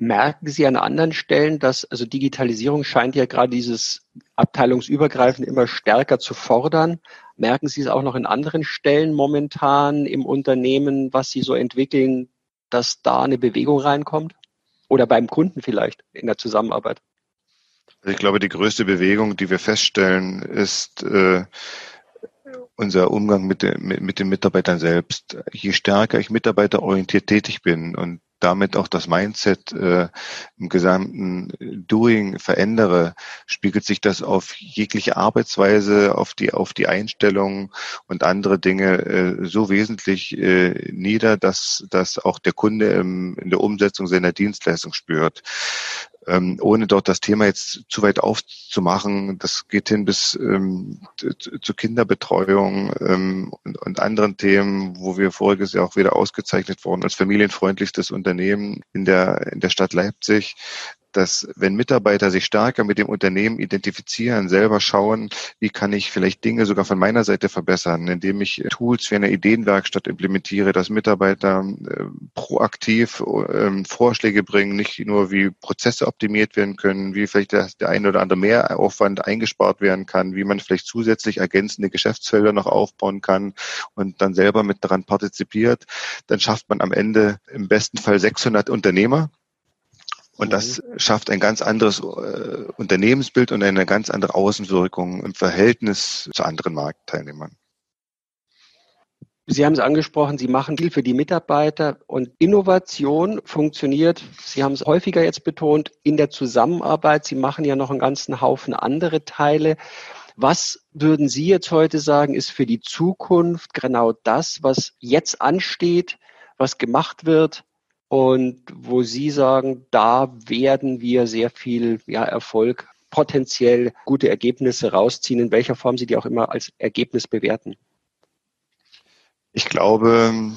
D: Merken Sie an anderen Stellen, dass also Digitalisierung scheint ja gerade dieses abteilungsübergreifend immer stärker zu fordern. Merken Sie es auch noch in anderen Stellen momentan im Unternehmen, was Sie so entwickeln, dass da eine Bewegung reinkommt? Oder beim Kunden vielleicht in der Zusammenarbeit?
B: Also ich glaube, die größte Bewegung, die wir feststellen, ist äh, unser Umgang mit, de, mit, mit den Mitarbeitern selbst. Je stärker ich mitarbeiterorientiert tätig bin und damit auch das Mindset äh, im gesamten Doing verändere, spiegelt sich das auf jegliche Arbeitsweise, auf die auf die Einstellung und andere Dinge äh, so wesentlich äh, nieder, dass dass auch der Kunde im, in der Umsetzung seiner Dienstleistung spürt ähm, ohne dort das Thema jetzt zu weit aufzumachen, das geht hin bis ähm, zu Kinderbetreuung ähm, und, und, anderen Themen, wo wir voriges Jahr auch wieder ausgezeichnet wurden als familienfreundlichstes Unternehmen in der, in der Stadt Leipzig dass wenn Mitarbeiter sich stärker mit dem Unternehmen identifizieren, selber schauen, wie kann ich vielleicht Dinge sogar von meiner Seite verbessern, indem ich Tools für eine Ideenwerkstatt implementiere, dass Mitarbeiter äh, proaktiv äh, Vorschläge bringen, nicht nur wie Prozesse optimiert werden können, wie vielleicht der, der eine oder andere Mehraufwand eingespart werden kann, wie man vielleicht zusätzlich ergänzende Geschäftsfelder noch aufbauen kann und dann selber mit daran partizipiert, dann schafft man am Ende im besten Fall 600 Unternehmer, und das mhm. schafft ein ganz anderes äh, Unternehmensbild und eine ganz andere Außenwirkung im Verhältnis zu anderen Marktteilnehmern.
D: Sie haben es angesprochen, Sie machen viel für die Mitarbeiter und Innovation funktioniert, Sie haben es häufiger jetzt betont, in der Zusammenarbeit. Sie machen ja noch einen ganzen Haufen andere Teile. Was würden Sie jetzt heute sagen, ist für die Zukunft genau das, was jetzt ansteht, was gemacht wird, und wo Sie sagen, da werden wir sehr viel ja, Erfolg, potenziell gute Ergebnisse rausziehen, in welcher Form Sie die auch immer als Ergebnis bewerten?
B: Ich glaube,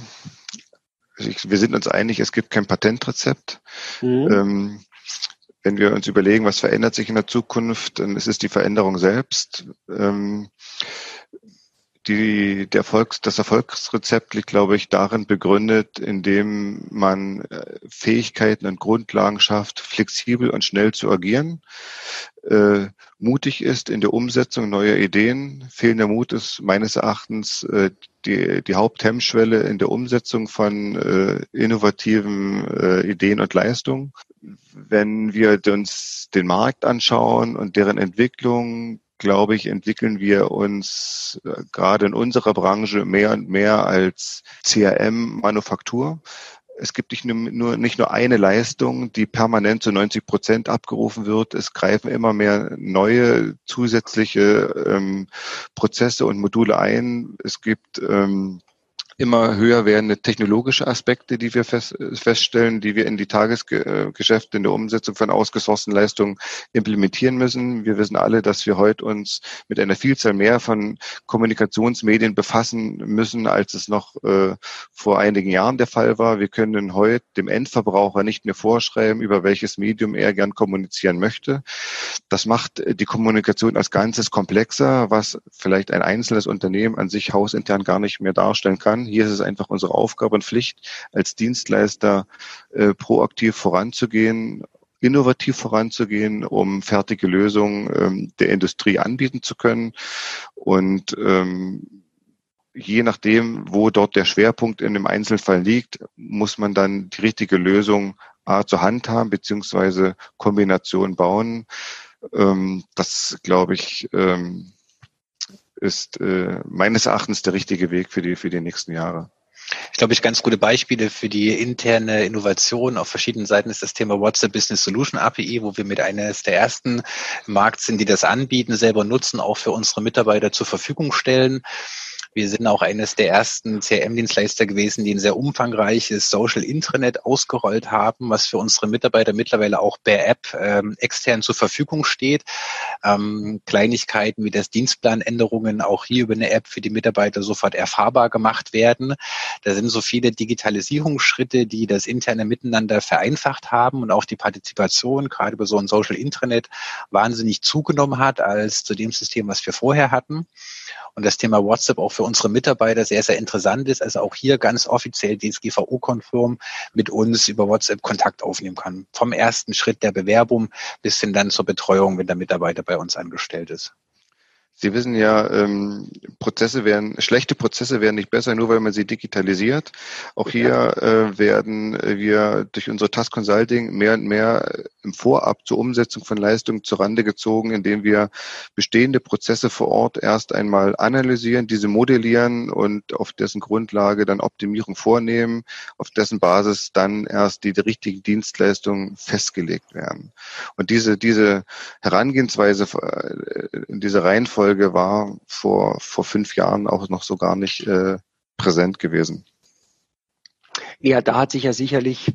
B: wir sind uns einig, es gibt kein Patentrezept. Mhm. Ähm, wenn wir uns überlegen, was verändert sich in der Zukunft, dann ist es die Veränderung selbst. Ähm, die, der Erfolgs, das Erfolgsrezept liegt, glaube ich, darin begründet, indem man äh, Fähigkeiten und Grundlagen schafft, flexibel und schnell zu agieren, äh, mutig ist in der Umsetzung neuer Ideen. Fehlender Mut ist meines Erachtens äh, die, die Haupthemmschwelle in der Umsetzung von äh, innovativen äh, Ideen und Leistungen. Wenn wir uns den Markt anschauen und deren Entwicklung, glaube ich, entwickeln wir uns äh, gerade in unserer Branche mehr und mehr als CRM-Manufaktur. Es gibt nicht nur, nicht nur eine Leistung, die permanent zu 90 Prozent abgerufen wird. Es greifen immer mehr neue zusätzliche ähm, Prozesse und Module ein. Es gibt ähm, immer höher werdende technologische Aspekte, die wir fest, feststellen, die wir in die Tagesgeschäfte, in der Umsetzung von ausgesourcten Leistungen implementieren müssen. Wir wissen alle, dass wir heute uns mit einer Vielzahl mehr von Kommunikationsmedien befassen müssen, als es noch äh, vor einigen Jahren der Fall war. Wir können heute dem Endverbraucher nicht mehr vorschreiben, über welches Medium er gern kommunizieren möchte. Das macht die Kommunikation als Ganzes komplexer, was vielleicht ein einzelnes Unternehmen an sich hausintern gar nicht mehr darstellen kann. Hier ist es einfach unsere Aufgabe und Pflicht, als Dienstleister äh, proaktiv voranzugehen, innovativ voranzugehen, um fertige Lösungen ähm, der Industrie anbieten zu können. Und ähm, je nachdem, wo dort der Schwerpunkt in dem Einzelfall liegt, muss man dann die richtige Lösung A zur Hand haben, beziehungsweise Kombination bauen. Ähm, das, glaube ich, ähm, ist äh, meines Erachtens der richtige Weg für die, für die nächsten Jahre.
C: Ich glaube, ich ganz gute Beispiele für die interne Innovation auf verschiedenen Seiten ist das Thema WhatsApp Business Solution API, wo wir mit eines der ersten Markt sind, die das anbieten, selber nutzen, auch für unsere Mitarbeiter zur Verfügung stellen. Wir sind auch eines der ersten CRM-Dienstleister gewesen, die ein sehr umfangreiches Social Intranet ausgerollt haben, was für unsere Mitarbeiter mittlerweile auch per App ähm, extern zur Verfügung steht. Ähm, Kleinigkeiten wie das Dienstplanänderungen auch hier über eine App für die Mitarbeiter sofort erfahrbar gemacht werden. Da sind so viele Digitalisierungsschritte, die das interne Miteinander vereinfacht haben und auch die Partizipation gerade über so ein Social Intranet wahnsinnig zugenommen hat als zu dem System, was wir vorher hatten und das Thema WhatsApp auch für unsere Mitarbeiter sehr, sehr interessant ist. Also auch hier ganz offiziell DSGVO-konform mit uns über WhatsApp Kontakt aufnehmen kann. Vom ersten Schritt der Bewerbung bis hin dann zur Betreuung, wenn der Mitarbeiter bei uns angestellt ist.
B: Sie wissen ja, ähm, Prozesse werden, schlechte Prozesse werden nicht besser, nur weil man sie digitalisiert. Auch hier äh, werden wir durch unsere Task Consulting mehr und mehr im Vorab zur Umsetzung von Leistungen zurande gezogen, indem wir bestehende Prozesse vor Ort erst einmal analysieren, diese modellieren und auf dessen Grundlage dann Optimierung vornehmen, auf dessen Basis dann erst die, die richtigen Dienstleistungen festgelegt werden. Und diese, diese Herangehensweise äh, in Reihenfolge war vor, vor fünf Jahren auch noch so gar nicht äh, präsent gewesen.
D: Ja, da hat sich ja sicherlich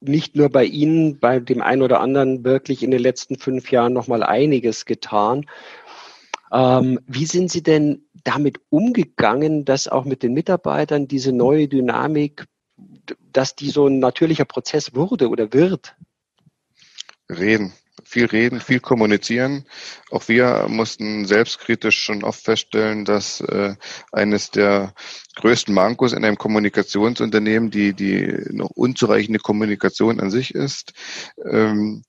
D: nicht nur bei Ihnen, bei dem einen oder anderen wirklich in den letzten fünf Jahren noch mal einiges getan. Ähm, wie sind Sie denn damit umgegangen, dass auch mit den Mitarbeitern diese neue Dynamik, dass die so ein natürlicher Prozess wurde oder wird?
B: Reden viel reden, viel kommunizieren. Auch wir mussten selbstkritisch schon oft feststellen, dass äh, eines der größten Mankos in einem Kommunikationsunternehmen die, die noch unzureichende Kommunikation an sich ist. Ähm,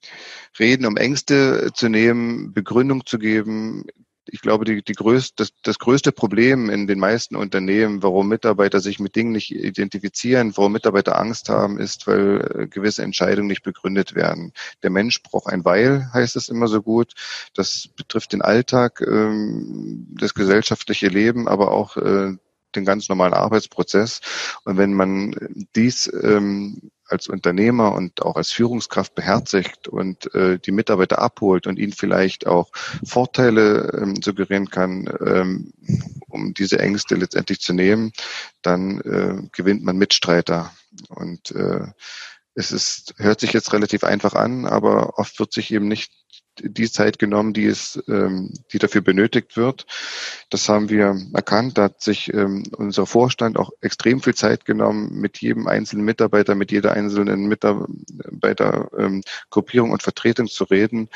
B: reden, um Ängste zu nehmen, Begründung zu geben, ich glaube, die, die größte, das, das größte Problem in den meisten Unternehmen, warum Mitarbeiter sich mit Dingen nicht identifizieren, warum Mitarbeiter Angst haben, ist, weil äh, gewisse Entscheidungen nicht begründet werden. Der Mensch braucht ein Weil, heißt es immer so gut. Das betrifft den Alltag, ähm, das gesellschaftliche Leben, aber auch äh, den ganz normalen Arbeitsprozess. Und wenn man dies ähm, als Unternehmer und auch als Führungskraft beherzigt und äh, die Mitarbeiter abholt und ihnen vielleicht auch Vorteile ähm, suggerieren kann, ähm, um diese Ängste letztendlich zu nehmen, dann äh, gewinnt man Mitstreiter. Und äh, es ist, hört sich jetzt relativ einfach an, aber oft wird sich eben nicht die Zeit genommen, die es, ähm, die dafür benötigt wird. Das haben wir erkannt. Da hat sich ähm, unser Vorstand auch extrem viel Zeit genommen, mit jedem einzelnen Mitarbeiter, mit jeder einzelnen Mitarbeitergruppierung ähm, und Vertretung zu reden.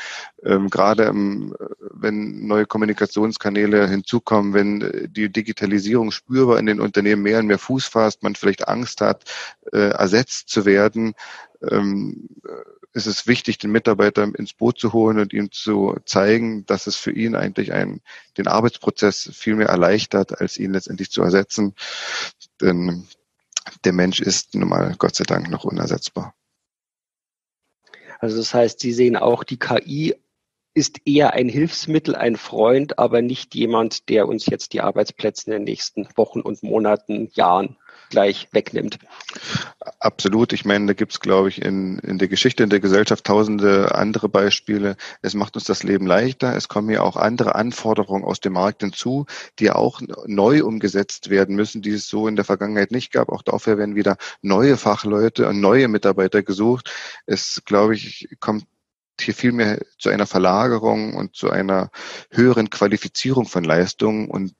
B: Ähm, gerade ähm, wenn neue Kommunikationskanäle hinzukommen, wenn die Digitalisierung spürbar in den Unternehmen mehr und mehr Fuß fasst, man vielleicht Angst hat, äh, ersetzt zu werden. Ähm, ist es wichtig, den Mitarbeiter ins Boot zu holen und ihm zu zeigen, dass es für ihn eigentlich einen, den Arbeitsprozess viel mehr erleichtert, als ihn letztendlich zu ersetzen. Denn der Mensch ist nun mal Gott sei Dank noch unersetzbar.
D: Also das heißt, Sie sehen auch die KI
A: ist eher ein Hilfsmittel, ein Freund, aber nicht jemand, der uns jetzt die Arbeitsplätze in den nächsten Wochen und Monaten, Jahren gleich wegnimmt.
B: Absolut. Ich meine, da gibt es, glaube ich, in, in der Geschichte in der Gesellschaft tausende andere Beispiele. Es macht uns das Leben leichter. Es kommen ja auch andere Anforderungen aus dem Markt hinzu, die auch neu umgesetzt werden müssen, die es so in der Vergangenheit nicht gab. Auch dafür werden wieder neue Fachleute und neue Mitarbeiter gesucht. Es, glaube ich, kommt hier vielmehr zu einer Verlagerung und zu einer höheren Qualifizierung von Leistungen und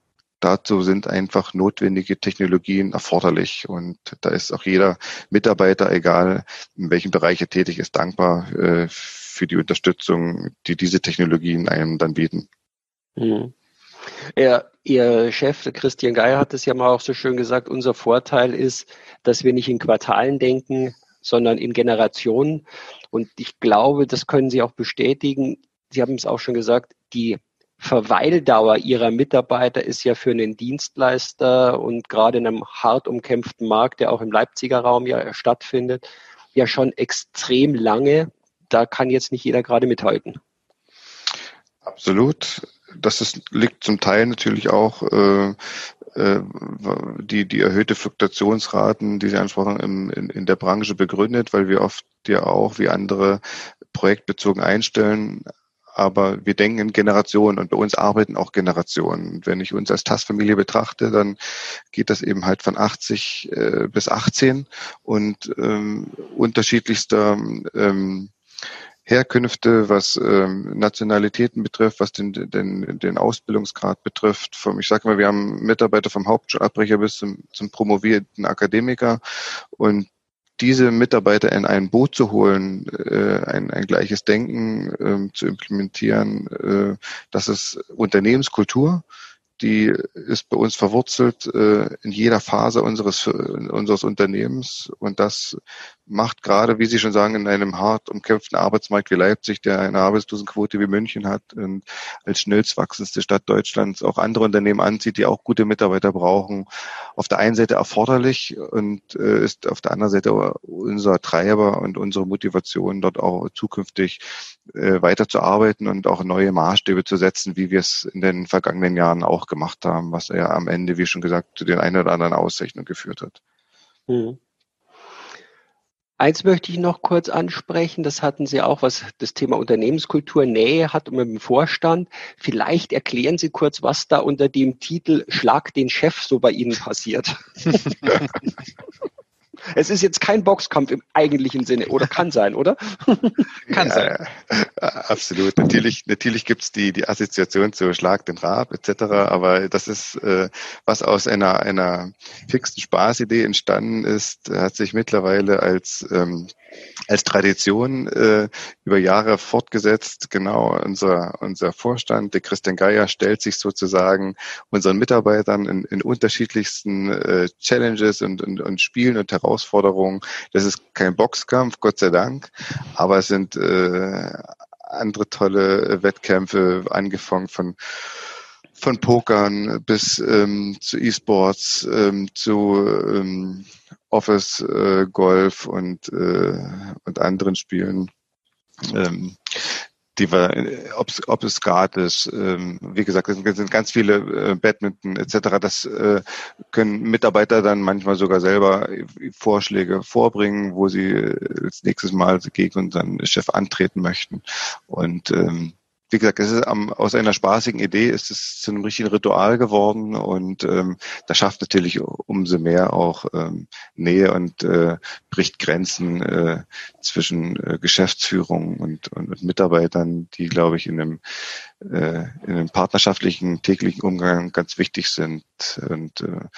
B: dazu sind einfach notwendige Technologien erforderlich. Und da ist auch jeder Mitarbeiter, egal in welchem Bereich er tätig ist, dankbar äh, für die Unterstützung, die diese Technologien einem dann bieten.
A: Mhm. Ja, Ihr Chef, Christian Geier, hat es ja mal auch so schön gesagt, unser Vorteil ist, dass wir nicht in Quartalen denken, sondern in Generationen. Und ich glaube, das können Sie auch bestätigen. Sie haben es auch schon gesagt, die Verweildauer ihrer Mitarbeiter ist ja für einen Dienstleister und gerade in einem hart umkämpften Markt, der auch im Leipziger Raum ja stattfindet, ja schon extrem lange. Da kann jetzt nicht jeder gerade mithalten.
B: Absolut. Das ist, liegt zum Teil natürlich auch äh, äh, die, die erhöhte Fluktuationsraten, die Sie ansprachen, im, in, in der Branche begründet, weil wir oft ja auch wie andere projektbezogen einstellen, aber wir denken in Generationen und bei uns arbeiten auch Generationen. wenn ich uns als TAS-Familie betrachte, dann geht das eben halt von 80 äh, bis 18 und ähm, unterschiedlichster ähm, Herkünfte, was ähm, Nationalitäten betrifft, was den, den, den Ausbildungsgrad betrifft. Vom, ich sage mal, wir haben Mitarbeiter vom Hauptschulabbrecher bis zum, zum promovierten Akademiker und diese Mitarbeiter in ein Boot zu holen, äh, ein, ein gleiches Denken äh, zu implementieren, äh, das ist Unternehmenskultur die ist bei uns verwurzelt äh, in jeder Phase unseres, unseres Unternehmens. Und das macht gerade, wie Sie schon sagen, in einem hart umkämpften Arbeitsmarkt wie Leipzig, der eine Arbeitslosenquote wie München hat und als schnellst wachsendste Stadt Deutschlands auch andere Unternehmen anzieht, die auch gute Mitarbeiter brauchen, auf der einen Seite erforderlich und äh, ist auf der anderen Seite unser Treiber und unsere Motivation, dort auch zukünftig äh, weiterzuarbeiten und auch neue Maßstäbe zu setzen, wie wir es in den vergangenen Jahren auch gemacht haben, was ja am Ende, wie schon gesagt, zu den einen oder anderen Auszeichnungen geführt hat.
A: Mhm. Eins möchte ich noch kurz ansprechen, das hatten Sie auch, was das Thema Unternehmenskultur Nähe hat mit dem Vorstand. Vielleicht erklären Sie kurz, was da unter dem Titel Schlag den Chef so bei Ihnen passiert. Es ist jetzt kein Boxkampf im eigentlichen Sinne, oder kann sein, oder?
B: kann ja, sein. Absolut. Natürlich, natürlich gibt's die, die Assoziation zu Schlag den Rab etc., aber das ist, äh, was aus einer, einer fixen Spaßidee entstanden ist, hat sich mittlerweile als ähm, als Tradition äh, über Jahre fortgesetzt. Genau, unser, unser Vorstand, der Christian Geier, stellt sich sozusagen unseren Mitarbeitern in, in unterschiedlichsten äh, Challenges und, und, und Spielen und Herausforderungen. Das ist kein Boxkampf, Gott sei Dank, aber es sind äh, andere tolle Wettkämpfe, angefangen von von Pokern bis ähm, zu E-Sports, ähm, zu ähm, Office, äh, Golf und, äh, und anderen Spielen. Ähm, die wir, ob es, ob es Skat ist, ähm, wie gesagt, es sind ganz viele äh, Badminton etc. Das äh, können Mitarbeiter dann manchmal sogar selber Vorschläge vorbringen, wo sie äh, als nächstes Mal gegen unseren Chef antreten möchten. Und ähm, wie gesagt, es ist am, aus einer spaßigen Idee ist es zu einem richtigen Ritual geworden und ähm, das schafft natürlich umso mehr auch ähm, Nähe und äh, bricht Grenzen äh, zwischen äh, Geschäftsführung und, und, und Mitarbeitern, die, glaube ich, in einem, äh, in einem partnerschaftlichen täglichen Umgang ganz wichtig sind. Und äh,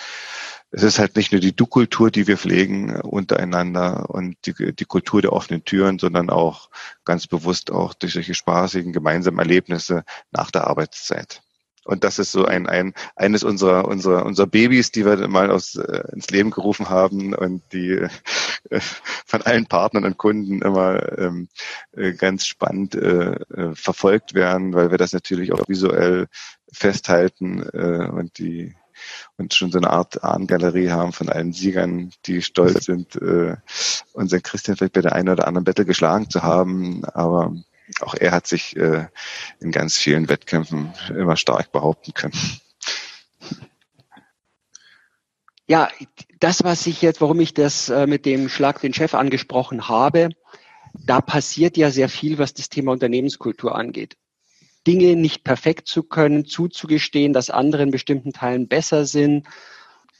B: es ist halt nicht nur die Du-Kultur, die wir pflegen untereinander und die, die Kultur der offenen Türen, sondern auch ganz bewusst auch durch solche spaßigen gemeinsamen Erlebnisse nach der Arbeitszeit. Und das ist so ein, ein eines unserer unserer unserer Babys, die wir mal aus äh, ins Leben gerufen haben und die äh, von allen Partnern und Kunden immer ähm, äh, ganz spannend äh, äh, verfolgt werden, weil wir das natürlich auch visuell festhalten äh, und die und schon so eine Art Ahnengalerie haben von allen Siegern, die stolz sind, äh, unseren Christian vielleicht bei der einen oder anderen Battle geschlagen zu haben. Aber auch er hat sich äh, in ganz vielen Wettkämpfen immer stark behaupten können.
A: Ja, das, was ich jetzt, warum ich das äh, mit dem Schlag den Chef angesprochen habe, da passiert ja sehr viel, was das Thema Unternehmenskultur angeht. Dinge nicht perfekt zu können, zuzugestehen, dass andere in bestimmten Teilen besser sind,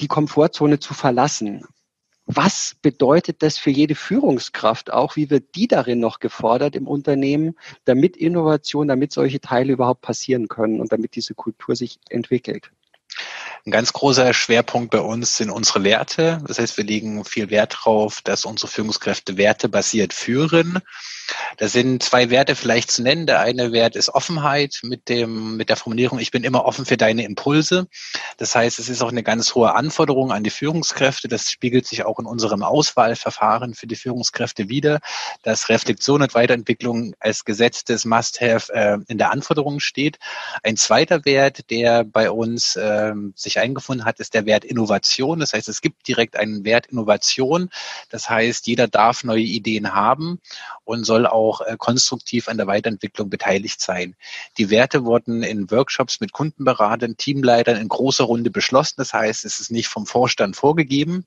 A: die Komfortzone zu verlassen. Was bedeutet das für jede Führungskraft auch? Wie wird die darin noch gefordert im Unternehmen, damit Innovation, damit solche Teile überhaupt passieren können und damit diese Kultur sich entwickelt?
C: Ein ganz großer Schwerpunkt bei uns sind unsere Werte. Das heißt, wir legen viel Wert darauf, dass unsere Führungskräfte wertebasiert führen. Da sind zwei Werte vielleicht zu nennen. Der eine Wert ist Offenheit mit dem, mit der Formulierung, ich bin immer offen für deine Impulse. Das heißt, es ist auch eine ganz hohe Anforderung an die Führungskräfte. Das spiegelt sich auch in unserem Auswahlverfahren für die Führungskräfte wieder, dass Reflexion und Weiterentwicklung als gesetztes Must-Have äh, in der Anforderung steht. Ein zweiter Wert, der bei uns äh, sich eingefunden hat, ist der Wert Innovation. Das heißt, es gibt direkt einen Wert Innovation. Das heißt, jeder darf neue Ideen haben und soll auch äh, konstruktiv an der Weiterentwicklung beteiligt sein. Die Werte wurden in Workshops mit Kundenberatern, Teamleitern in großer Runde beschlossen. Das heißt, es ist nicht vom Vorstand vorgegeben.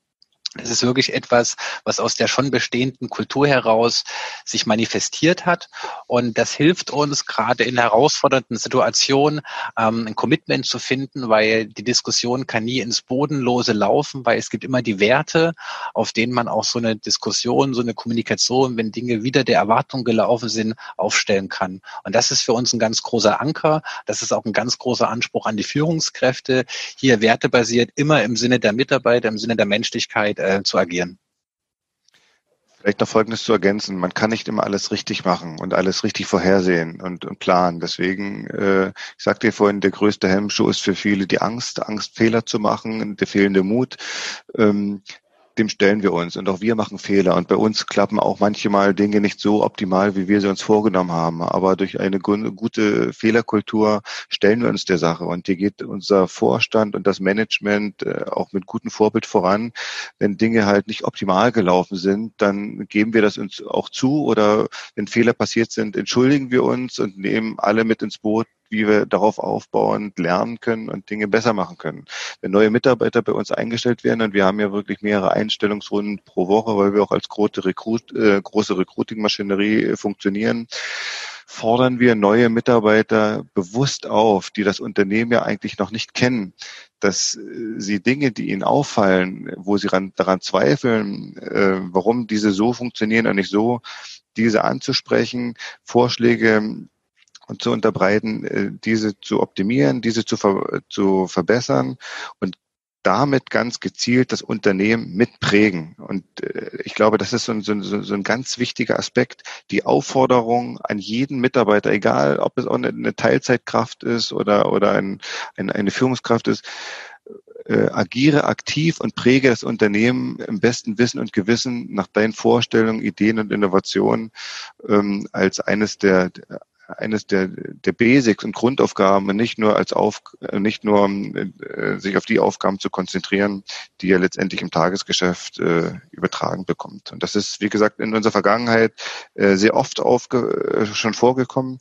C: Es ist wirklich etwas, was aus der schon bestehenden Kultur heraus sich manifestiert hat. Und das hilft uns gerade in herausfordernden Situationen, ähm, ein Commitment zu finden, weil die Diskussion kann nie ins Bodenlose laufen, weil es gibt immer die Werte, auf denen man auch so eine Diskussion, so eine Kommunikation, wenn Dinge wieder der Erwartung gelaufen sind, aufstellen kann. Und das ist für uns ein ganz großer Anker. Das ist auch ein ganz großer Anspruch an die Führungskräfte, hier wertebasiert immer im Sinne der Mitarbeiter, im Sinne der Menschlichkeit äh, zu agieren.
B: Vielleicht noch Folgendes zu ergänzen. Man kann nicht immer alles richtig machen und alles richtig vorhersehen und, und planen. Deswegen, äh, ich sagte dir vorhin, der größte Hemmschuh ist für viele die Angst, Angst, Fehler zu machen, der fehlende Mut. Ähm, dem stellen wir uns. Und auch wir machen Fehler. Und bei uns klappen auch manchmal Dinge nicht so optimal, wie wir sie uns vorgenommen haben. Aber durch eine gute Fehlerkultur stellen wir uns der Sache. Und hier geht unser Vorstand und das Management äh, auch mit gutem Vorbild voran. Wenn Dinge halt nicht optimal gelaufen sind, dann geben wir das uns auch zu. Oder wenn Fehler passiert sind, entschuldigen wir uns und nehmen alle mit ins Boot, wie wir darauf aufbauend lernen können und Dinge besser machen können. Wenn neue Mitarbeiter bei uns eingestellt werden, und wir haben ja wirklich mehrere Einstellungsrunden pro Woche, weil wir auch als große, Recruit, äh, große Recruiting-Maschinerie äh, funktionieren, fordern wir neue Mitarbeiter bewusst auf, die das Unternehmen ja eigentlich noch nicht kennen, dass äh, sie Dinge, die ihnen auffallen, wo sie ran, daran zweifeln, äh, warum diese so funktionieren und nicht so, diese anzusprechen, Vorschläge und zu unterbreiten, äh, diese zu optimieren, diese zu, ver zu verbessern und damit ganz gezielt das Unternehmen mitprägen. Und äh, ich glaube, das ist so ein, so, so ein ganz wichtiger Aspekt. Die Aufforderung an jeden Mitarbeiter, egal ob es auch eine, Teilzeitkraft ist oder, oder ein, ein, eine Führungskraft ist, äh, agiere aktiv und präge das Unternehmen im besten Wissen und Gewissen nach deinen Vorstellungen, Ideen und Innovationen ähm, als eines der eines der, der Basics und Grundaufgaben nicht nur als auf, nicht nur äh, sich auf die Aufgaben zu konzentrieren, die er letztendlich im Tagesgeschäft äh, übertragen bekommt. Und das ist, wie gesagt, in unserer Vergangenheit äh, sehr oft aufge, äh, schon vorgekommen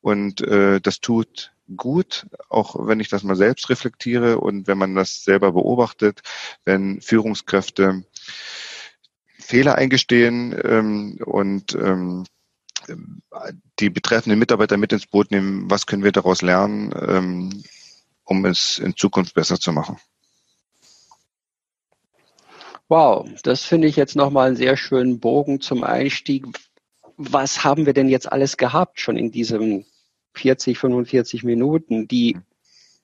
B: und äh, das tut gut, auch wenn ich das mal selbst reflektiere und wenn man das selber beobachtet, wenn Führungskräfte Fehler eingestehen ähm, und ähm, die betreffenden Mitarbeiter mit ins Boot nehmen, was können wir daraus lernen, ähm, um es in Zukunft besser zu machen.
A: Wow, das finde ich jetzt nochmal einen sehr schönen Bogen zum Einstieg. Was haben wir denn jetzt alles gehabt schon in diesen 40, 45 Minuten? Die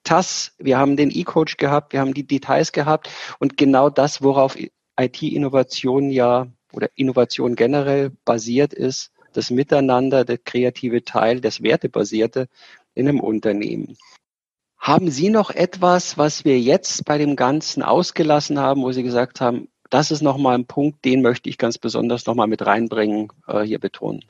A: TAS, wir haben den E-Coach gehabt, wir haben die Details gehabt und genau das, worauf IT-Innovation ja oder Innovation generell basiert ist, das Miteinander, der kreative Teil, das Wertebasierte in einem Unternehmen. Haben Sie noch etwas, was wir jetzt bei dem Ganzen ausgelassen haben, wo Sie gesagt haben, das ist nochmal ein Punkt, den möchte ich ganz besonders nochmal mit reinbringen, äh, hier betonen?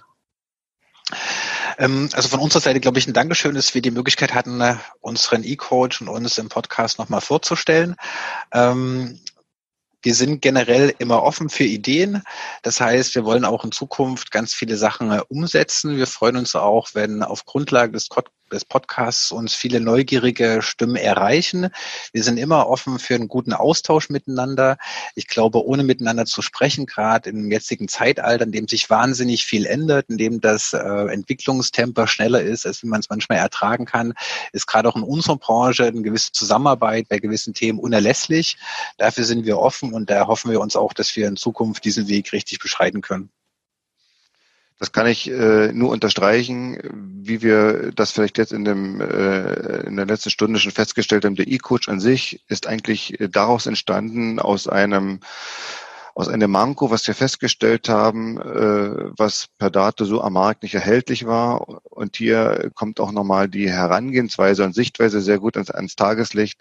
C: Ähm, also von unserer Seite, glaube ich, ein Dankeschön, dass wir die Möglichkeit hatten, äh, unseren E-Coach und uns im Podcast nochmal vorzustellen. Wir sind generell immer offen für Ideen. Das heißt, wir wollen auch in Zukunft ganz viele Sachen äh, umsetzen. Wir freuen uns auch, wenn auf Grundlage des des Podcasts uns viele neugierige Stimmen erreichen. Wir sind immer offen für einen guten Austausch miteinander. Ich glaube, ohne miteinander zu sprechen, gerade im jetzigen Zeitalter, in dem sich wahnsinnig viel ändert, in dem das äh, Entwicklungstempo schneller ist, als wie man es manchmal ertragen kann, ist gerade auch in unserer Branche eine gewisse Zusammenarbeit bei gewissen Themen unerlässlich. Dafür sind wir offen und da hoffen wir uns auch, dass wir in Zukunft diesen Weg richtig beschreiten können.
B: Das kann ich äh, nur unterstreichen, wie wir das vielleicht jetzt in dem äh, in der letzten Stunde schon festgestellt haben. Der E-Coach an sich ist eigentlich äh, daraus entstanden aus einem aus einem Manko, was wir festgestellt haben, äh, was per Dato so am Markt nicht erhältlich war. Und hier kommt auch nochmal die Herangehensweise und Sichtweise sehr gut ans, ans Tageslicht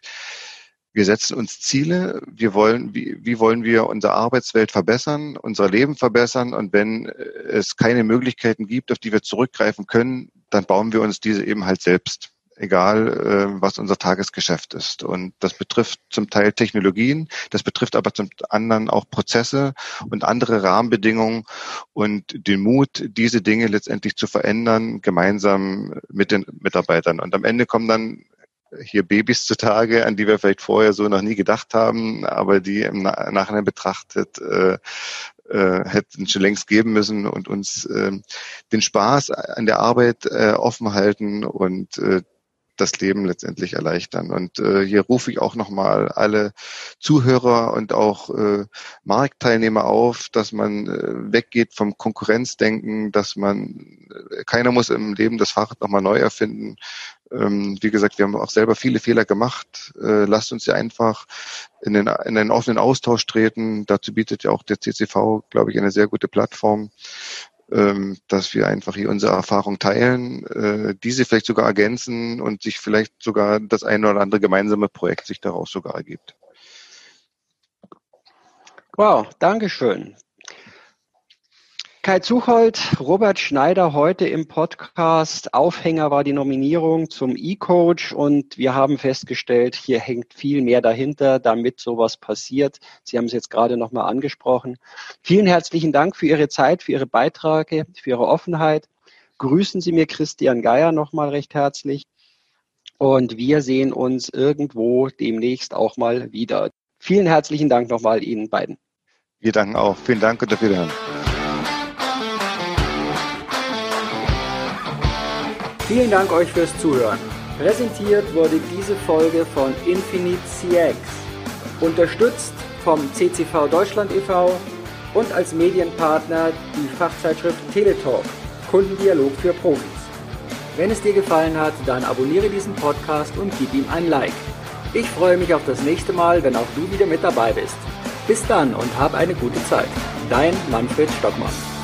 B: wir setzen uns Ziele, wir wollen, wie, wie wollen wir unsere Arbeitswelt verbessern, unser Leben verbessern und wenn es keine Möglichkeiten gibt, auf die wir zurückgreifen können, dann bauen wir uns diese eben halt selbst egal äh, was unser Tagesgeschäft ist. Und das betrifft zum Teil Technologien, das betrifft aber zum anderen auch Prozesse und andere Rahmenbedingungen und den Mut, diese Dinge letztendlich zu verändern, gemeinsam mit den Mitarbeitern. Und am Ende kommen dann hier Babys zutage, an die wir vielleicht vorher so noch nie gedacht haben, aber die im Nachhinein betrachtet äh, äh, hätten schon längst geben müssen und uns äh, den Spaß an der Arbeit äh, offen halten und äh, das Leben letztendlich erleichtern. Und äh, hier rufe ich auch nochmal alle Zuhörer und auch äh, Marktteilnehmer auf, dass man äh, weggeht vom Konkurrenzdenken, dass man, äh, keiner muss im Leben das Fahrrad nochmal neu erfinden. Ähm, wie gesagt, wir haben auch selber viele Fehler gemacht. Äh, lasst uns ja einfach in den, in den offenen Austausch treten. Dazu bietet ja auch der CCV, glaube ich, eine sehr gute Plattform ähm, dass wir einfach hier unsere Erfahrung teilen, äh, diese vielleicht sogar ergänzen und sich vielleicht sogar das eine oder andere gemeinsame Projekt sich daraus sogar ergibt.
D: Wow, Dankeschön. Kai Zuchold, Robert Schneider heute im Podcast. Aufhänger war die Nominierung zum E-Coach und wir haben festgestellt, hier hängt viel mehr dahinter, damit sowas passiert. Sie haben es jetzt gerade nochmal angesprochen. Vielen herzlichen Dank für Ihre Zeit, für Ihre Beiträge, für Ihre Offenheit. Grüßen Sie mir Christian Geier nochmal recht herzlich. Und wir sehen uns irgendwo demnächst auch mal wieder. Vielen herzlichen Dank nochmal Ihnen beiden.
B: Wir danken auch. Vielen Dank und auf Wiederhören.
A: Vielen Dank euch fürs Zuhören. Präsentiert wurde diese Folge von Infinite CX, unterstützt vom CCV Deutschland e.V. und als Medienpartner die Fachzeitschrift Teletalk, Kundendialog für Profis. Wenn es dir gefallen hat, dann abonniere diesen Podcast und gib ihm ein Like. Ich freue mich auf das nächste Mal, wenn auch du wieder mit dabei bist. Bis dann und hab eine gute Zeit. Dein Manfred Stockmann.